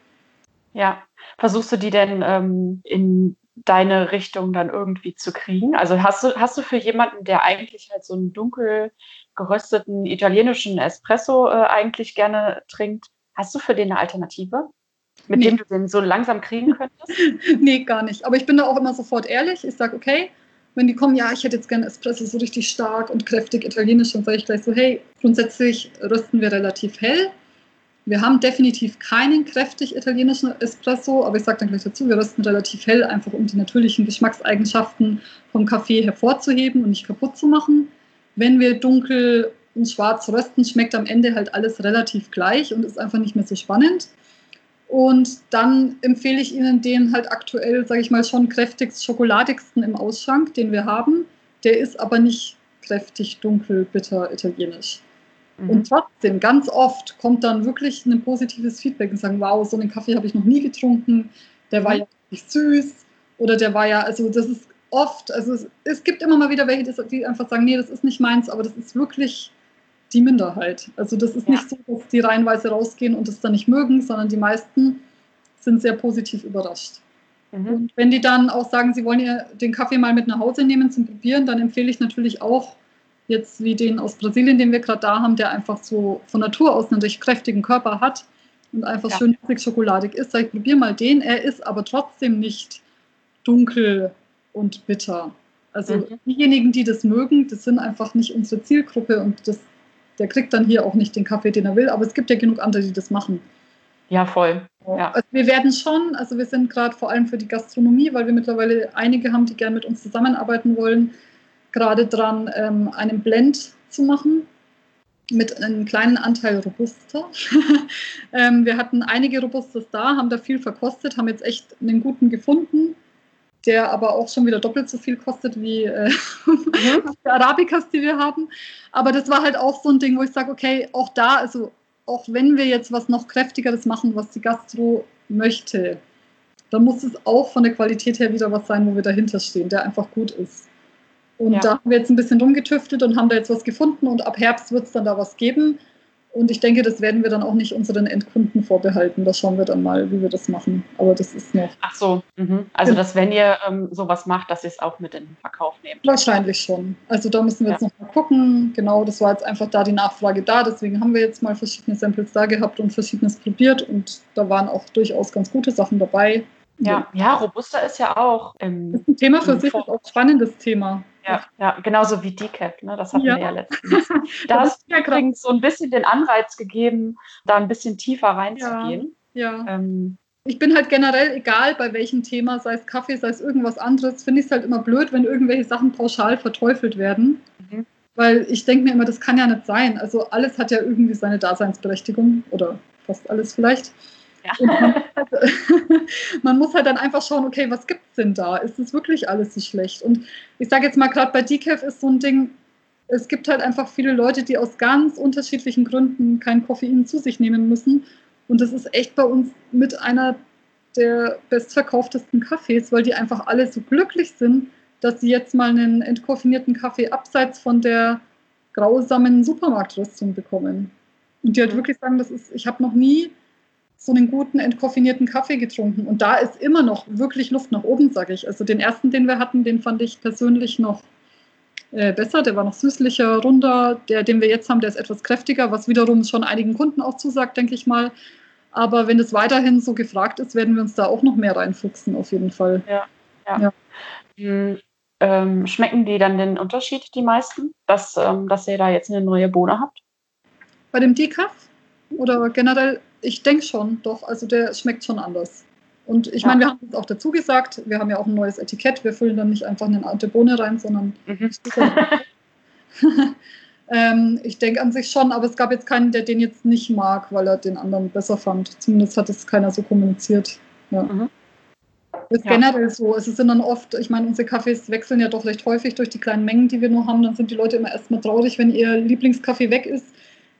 Ja, versuchst du die denn ähm, in deine Richtung dann irgendwie zu kriegen? Also hast du, hast du für jemanden, der eigentlich halt so einen dunkel gerösteten italienischen Espresso äh, eigentlich gerne trinkt, hast du für den eine Alternative? Mit nee. dem du den so langsam kriegen könntest? nee, gar nicht. Aber ich bin da auch immer sofort ehrlich. Ich sage, okay, wenn die kommen, ja, ich hätte jetzt gerne Espresso so richtig stark und kräftig italienisch, dann sage ich gleich so, hey, grundsätzlich rösten wir relativ hell. Wir haben definitiv keinen kräftig italienischen Espresso, aber ich sage dann gleich dazu, wir rösten relativ hell, einfach um die natürlichen Geschmackseigenschaften vom Kaffee hervorzuheben und nicht kaputt zu machen. Wenn wir dunkel und schwarz rösten, schmeckt am Ende halt alles relativ gleich und ist einfach nicht mehr so spannend. Und dann empfehle ich Ihnen den halt aktuell, sage ich mal, schon kräftigst schokoladigsten im Ausschank, den wir haben. Der ist aber nicht kräftig dunkel, bitter italienisch. Mhm. Und trotzdem, ganz oft kommt dann wirklich ein positives Feedback und sagen, wow, so einen Kaffee habe ich noch nie getrunken, der war mhm. ja nicht süß oder der war ja, also das ist oft, also es, es gibt immer mal wieder welche, die einfach sagen, nee, das ist nicht meins, aber das ist wirklich die Minderheit. Also das ist ja. nicht so, dass die reihenweise rausgehen und es dann nicht mögen, sondern die meisten sind sehr positiv überrascht. Mhm. Und wenn die dann auch sagen, sie wollen ihr den Kaffee mal mit nach Hause nehmen zum Probieren, dann empfehle ich natürlich auch jetzt wie den aus Brasilien, den wir gerade da haben, der einfach so von Natur aus einen recht kräftigen Körper hat und einfach ja. schön schokoladig ist. Sag ich, probier mal den. Er ist aber trotzdem nicht dunkel und bitter. Also mhm. diejenigen, die das mögen, das sind einfach nicht unsere Zielgruppe und das, der kriegt dann hier auch nicht den Kaffee, den er will. Aber es gibt ja genug andere, die das machen. Ja, voll. Ja. Also wir werden schon, also wir sind gerade vor allem für die Gastronomie, weil wir mittlerweile einige haben, die gerne mit uns zusammenarbeiten wollen, gerade dran, ähm, einen Blend zu machen mit einem kleinen Anteil Robusta. ähm, wir hatten einige Robustas da, haben da viel verkostet, haben jetzt echt einen guten gefunden, der aber auch schon wieder doppelt so viel kostet wie äh, mhm. die Arabicas, die wir haben. Aber das war halt auch so ein Ding, wo ich sage, okay, auch da, also auch wenn wir jetzt was noch kräftigeres machen, was die Gastro möchte, dann muss es auch von der Qualität her wieder was sein, wo wir dahinter stehen, der einfach gut ist. Und ja. da haben wir jetzt ein bisschen rumgetüftelt und haben da jetzt was gefunden und ab Herbst wird es dann da was geben. Und ich denke, das werden wir dann auch nicht unseren Endkunden vorbehalten. Da schauen wir dann mal, wie wir das machen. Aber das ist noch. Ach so, mhm. also dass wenn ihr ähm, sowas macht, dass ihr es auch mit in den Verkauf nehmt. Wahrscheinlich schon. Also da müssen wir ja. jetzt noch mal gucken. Genau, das war jetzt einfach da die Nachfrage da. Deswegen haben wir jetzt mal verschiedene Samples da gehabt und verschiedenes probiert. Und da waren auch durchaus ganz gute Sachen dabei. Ja, ja, Robusta ist ja auch. Ähm, das ist ein Thema für sich, ist auch ein spannendes Thema. Ja, ja, genauso wie Decaf, ne? das hatten ja. wir ja letztens. Da hast du übrigens so ein bisschen den Anreiz gegeben, da ein bisschen tiefer reinzugehen. Ja. ja. Ähm, ich bin halt generell, egal bei welchem Thema, sei es Kaffee, sei es irgendwas anderes, finde ich es halt immer blöd, wenn irgendwelche Sachen pauschal verteufelt werden. Mhm. Weil ich denke mir immer, das kann ja nicht sein. Also alles hat ja irgendwie seine Daseinsberechtigung oder fast alles vielleicht. Ja. Man, halt, man, muss halt dann einfach schauen, okay, was gibt es denn da? Ist es wirklich alles so schlecht? Und ich sage jetzt mal, gerade bei Decaf ist so ein Ding, es gibt halt einfach viele Leute, die aus ganz unterschiedlichen Gründen kein Koffein zu sich nehmen müssen. Und das ist echt bei uns mit einer der bestverkauftesten Kaffees, weil die einfach alle so glücklich sind, dass sie jetzt mal einen entkoffinierten Kaffee abseits von der grausamen Supermarktrüstung bekommen. Und die halt mhm. wirklich sagen, das ist, ich habe noch nie so einen guten entkoffinierten Kaffee getrunken. Und da ist immer noch wirklich Luft nach oben, sage ich. Also den ersten, den wir hatten, den fand ich persönlich noch äh, besser. Der war noch süßlicher, runder. Der, den wir jetzt haben, der ist etwas kräftiger, was wiederum schon einigen Kunden auch zusagt, denke ich mal. Aber wenn es weiterhin so gefragt ist, werden wir uns da auch noch mehr reinfuchsen, auf jeden Fall. Ja, ja. ja. Hm, ähm, schmecken die dann den Unterschied, die meisten, dass, ähm, dass ihr da jetzt eine neue Bohne habt? Bei dem Decaf? Oder generell? Ich denke schon, doch. Also der schmeckt schon anders. Und ich ja. meine, wir haben es auch dazu gesagt, wir haben ja auch ein neues Etikett. Wir füllen dann nicht einfach eine alte Bohne rein, sondern mhm. Ähm, ich denke an sich schon, aber es gab jetzt keinen, der den jetzt nicht mag, weil er den anderen besser fand. Zumindest hat es keiner so kommuniziert. Ja. Mhm. Ist ja. generell so. Es sind dann oft, ich meine, unsere Kaffees wechseln ja doch recht häufig durch die kleinen Mengen, die wir nur haben. Dann sind die Leute immer erstmal traurig, wenn ihr Lieblingskaffee weg ist,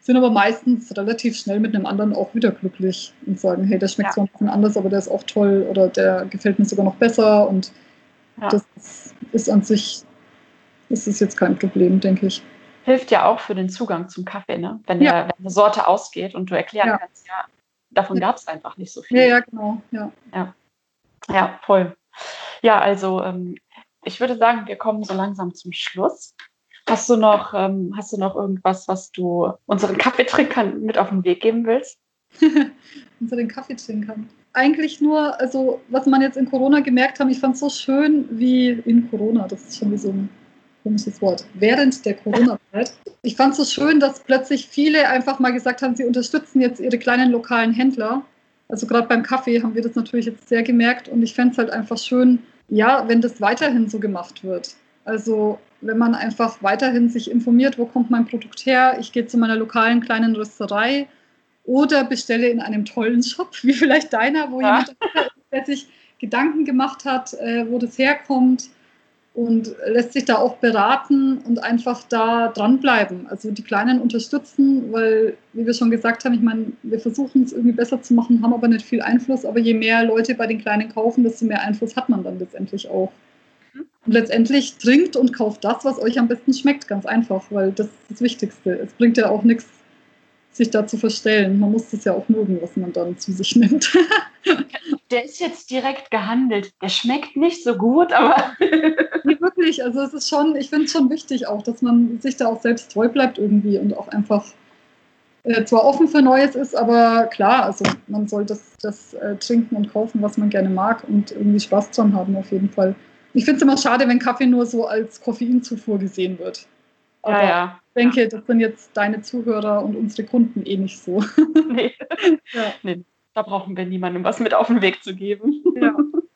sind aber meistens relativ schnell mit einem anderen auch wieder glücklich und sagen, hey, der schmeckt ja. zwar ein bisschen anders, aber der ist auch toll oder der gefällt mir sogar noch besser. Und ja. das ist an sich, das ist jetzt kein Problem, denke ich hilft ja auch für den Zugang zum Kaffee, ne? wenn, ja. der, wenn eine Sorte ausgeht und du erklären ja. kannst, ja, davon gab es einfach nicht so viel. Ja, ja, genau. Ja, ja. ja voll. Ja, also ähm, ich würde sagen, wir kommen so langsam zum Schluss. Hast du noch, ähm, hast du noch irgendwas, was du unseren Kaffeetrinkern mit auf den Weg geben willst? unseren Kaffeetrinkern. Eigentlich nur, also was man jetzt in Corona gemerkt hat, ich fand es so schön wie in Corona, das ist schon wie so ein komisches Wort, während der Corona-Zeit. Ich fand es so schön, dass plötzlich viele einfach mal gesagt haben, sie unterstützen jetzt ihre kleinen lokalen Händler. Also gerade beim Kaffee haben wir das natürlich jetzt sehr gemerkt und ich fände es halt einfach schön, ja, wenn das weiterhin so gemacht wird. Also wenn man einfach weiterhin sich informiert, wo kommt mein Produkt her, ich gehe zu meiner lokalen kleinen Rösterei oder bestelle in einem tollen Shop, wie vielleicht deiner, wo ja. jemand, der sich Gedanken gemacht hat, äh, wo das herkommt und lässt sich da auch beraten und einfach da dranbleiben. Also die Kleinen unterstützen, weil, wie wir schon gesagt haben, ich meine, wir versuchen es irgendwie besser zu machen, haben aber nicht viel Einfluss. Aber je mehr Leute bei den Kleinen kaufen, desto mehr Einfluss hat man dann letztendlich auch. Und letztendlich trinkt und kauft das, was euch am besten schmeckt, ganz einfach, weil das ist das Wichtigste. Es bringt ja auch nichts, sich da zu verstellen. Man muss das ja auch mögen, was man dann zu sich nimmt. Der ist jetzt direkt gehandelt. Der schmeckt nicht so gut, aber. nee, wirklich. Also es ist schon, ich finde es schon wichtig auch, dass man sich da auch selbst treu bleibt irgendwie und auch einfach äh, zwar offen für Neues ist, aber klar, also man soll das, das äh, trinken und kaufen, was man gerne mag und irgendwie Spaß dran haben auf jeden Fall. Ich finde es immer schade, wenn Kaffee nur so als Koffeinzufuhr gesehen wird. Aber ja, ja. ich denke, das sind jetzt deine Zuhörer und unsere Kunden eh nicht so. Nee. ja. nee. Da brauchen wir niemandem was mit auf den Weg zu geben. Ja.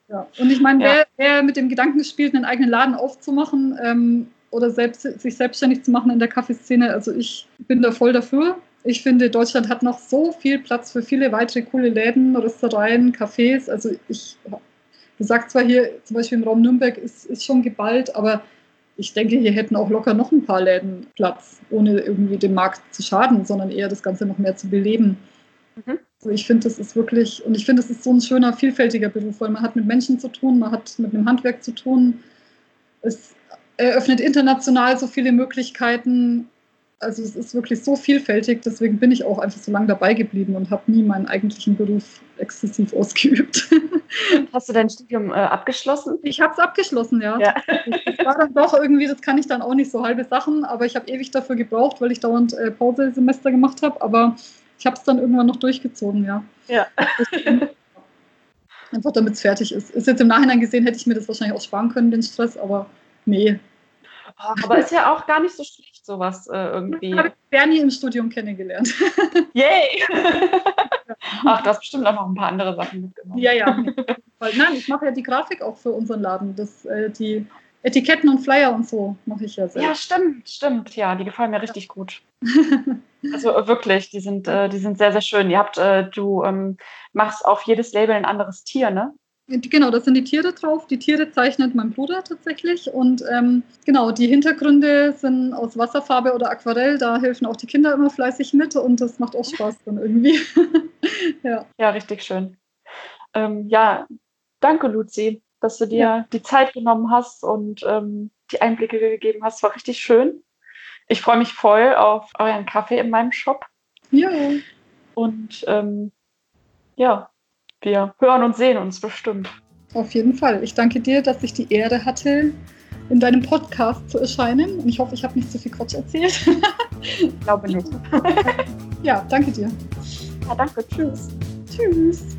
ja. Und ich meine, wer, wer, mit dem Gedanken spielt, einen eigenen Laden aufzumachen ähm, oder selbst, sich selbstständig zu machen in der Kaffeeszene, also ich bin da voll dafür. Ich finde, Deutschland hat noch so viel Platz für viele weitere coole Läden, Röstereien, Cafés. Also ich, du sagst zwar hier zum Beispiel im Raum Nürnberg ist, ist schon geballt, aber ich denke, hier hätten auch locker noch ein paar Läden Platz, ohne irgendwie dem Markt zu schaden, sondern eher das Ganze noch mehr zu beleben. Mhm. Also ich finde, das ist wirklich, und ich finde, das ist so ein schöner, vielfältiger Beruf, weil man hat mit Menschen zu tun, man hat mit einem Handwerk zu tun. Es eröffnet international so viele Möglichkeiten. Also es ist wirklich so vielfältig, deswegen bin ich auch einfach so lange dabei geblieben und habe nie meinen eigentlichen Beruf exzessiv ausgeübt. Hast du dein Studium äh, abgeschlossen? Ich habe es abgeschlossen, ja. ja. Das war dann doch irgendwie, das kann ich dann auch nicht so halbe Sachen, aber ich habe ewig dafür gebraucht, weil ich dauernd äh, Pausesemester gemacht habe. Aber ich habe es dann irgendwann noch durchgezogen, ja. Ja. Einfach damit es fertig ist. Ist jetzt im Nachhinein gesehen, hätte ich mir das wahrscheinlich auch sparen können, den Stress, aber nee. Aber ist ja auch gar nicht so sowas äh, irgendwie. Ich habe Bernie im Studium kennengelernt. Yay! Ach, du hast bestimmt auch noch ein paar andere Sachen mitgenommen. Ja, ja. Nein, ich mache ja die Grafik auch für unseren Laden. Das, äh, die Etiketten und Flyer und so mache ich ja selbst. Ja, stimmt, stimmt. Ja, die gefallen mir richtig gut. also wirklich, die sind, äh, die sind sehr, sehr schön. Ihr habt, äh, du ähm, machst auf jedes Label ein anderes Tier, ne? Genau, da sind die Tiere drauf. Die Tiere zeichnet mein Bruder tatsächlich. Und ähm, genau, die Hintergründe sind aus Wasserfarbe oder Aquarell. Da helfen auch die Kinder immer fleißig mit und das macht auch Spaß dann irgendwie. ja. ja, richtig schön. Ähm, ja, danke, Luzi, dass du dir ja. die Zeit genommen hast und ähm, die Einblicke gegeben hast. War richtig schön. Ich freue mich voll auf euren Kaffee in meinem Shop. Ja. Und ähm, ja, wir hören und sehen uns bestimmt. Auf jeden Fall. Ich danke dir, dass ich die Ehre hatte, in deinem Podcast zu erscheinen. Und ich hoffe, ich habe nicht zu viel Quatsch erzählt. ich glaube nicht. ja, danke dir. Ja, danke. Tschüss. Tschüss.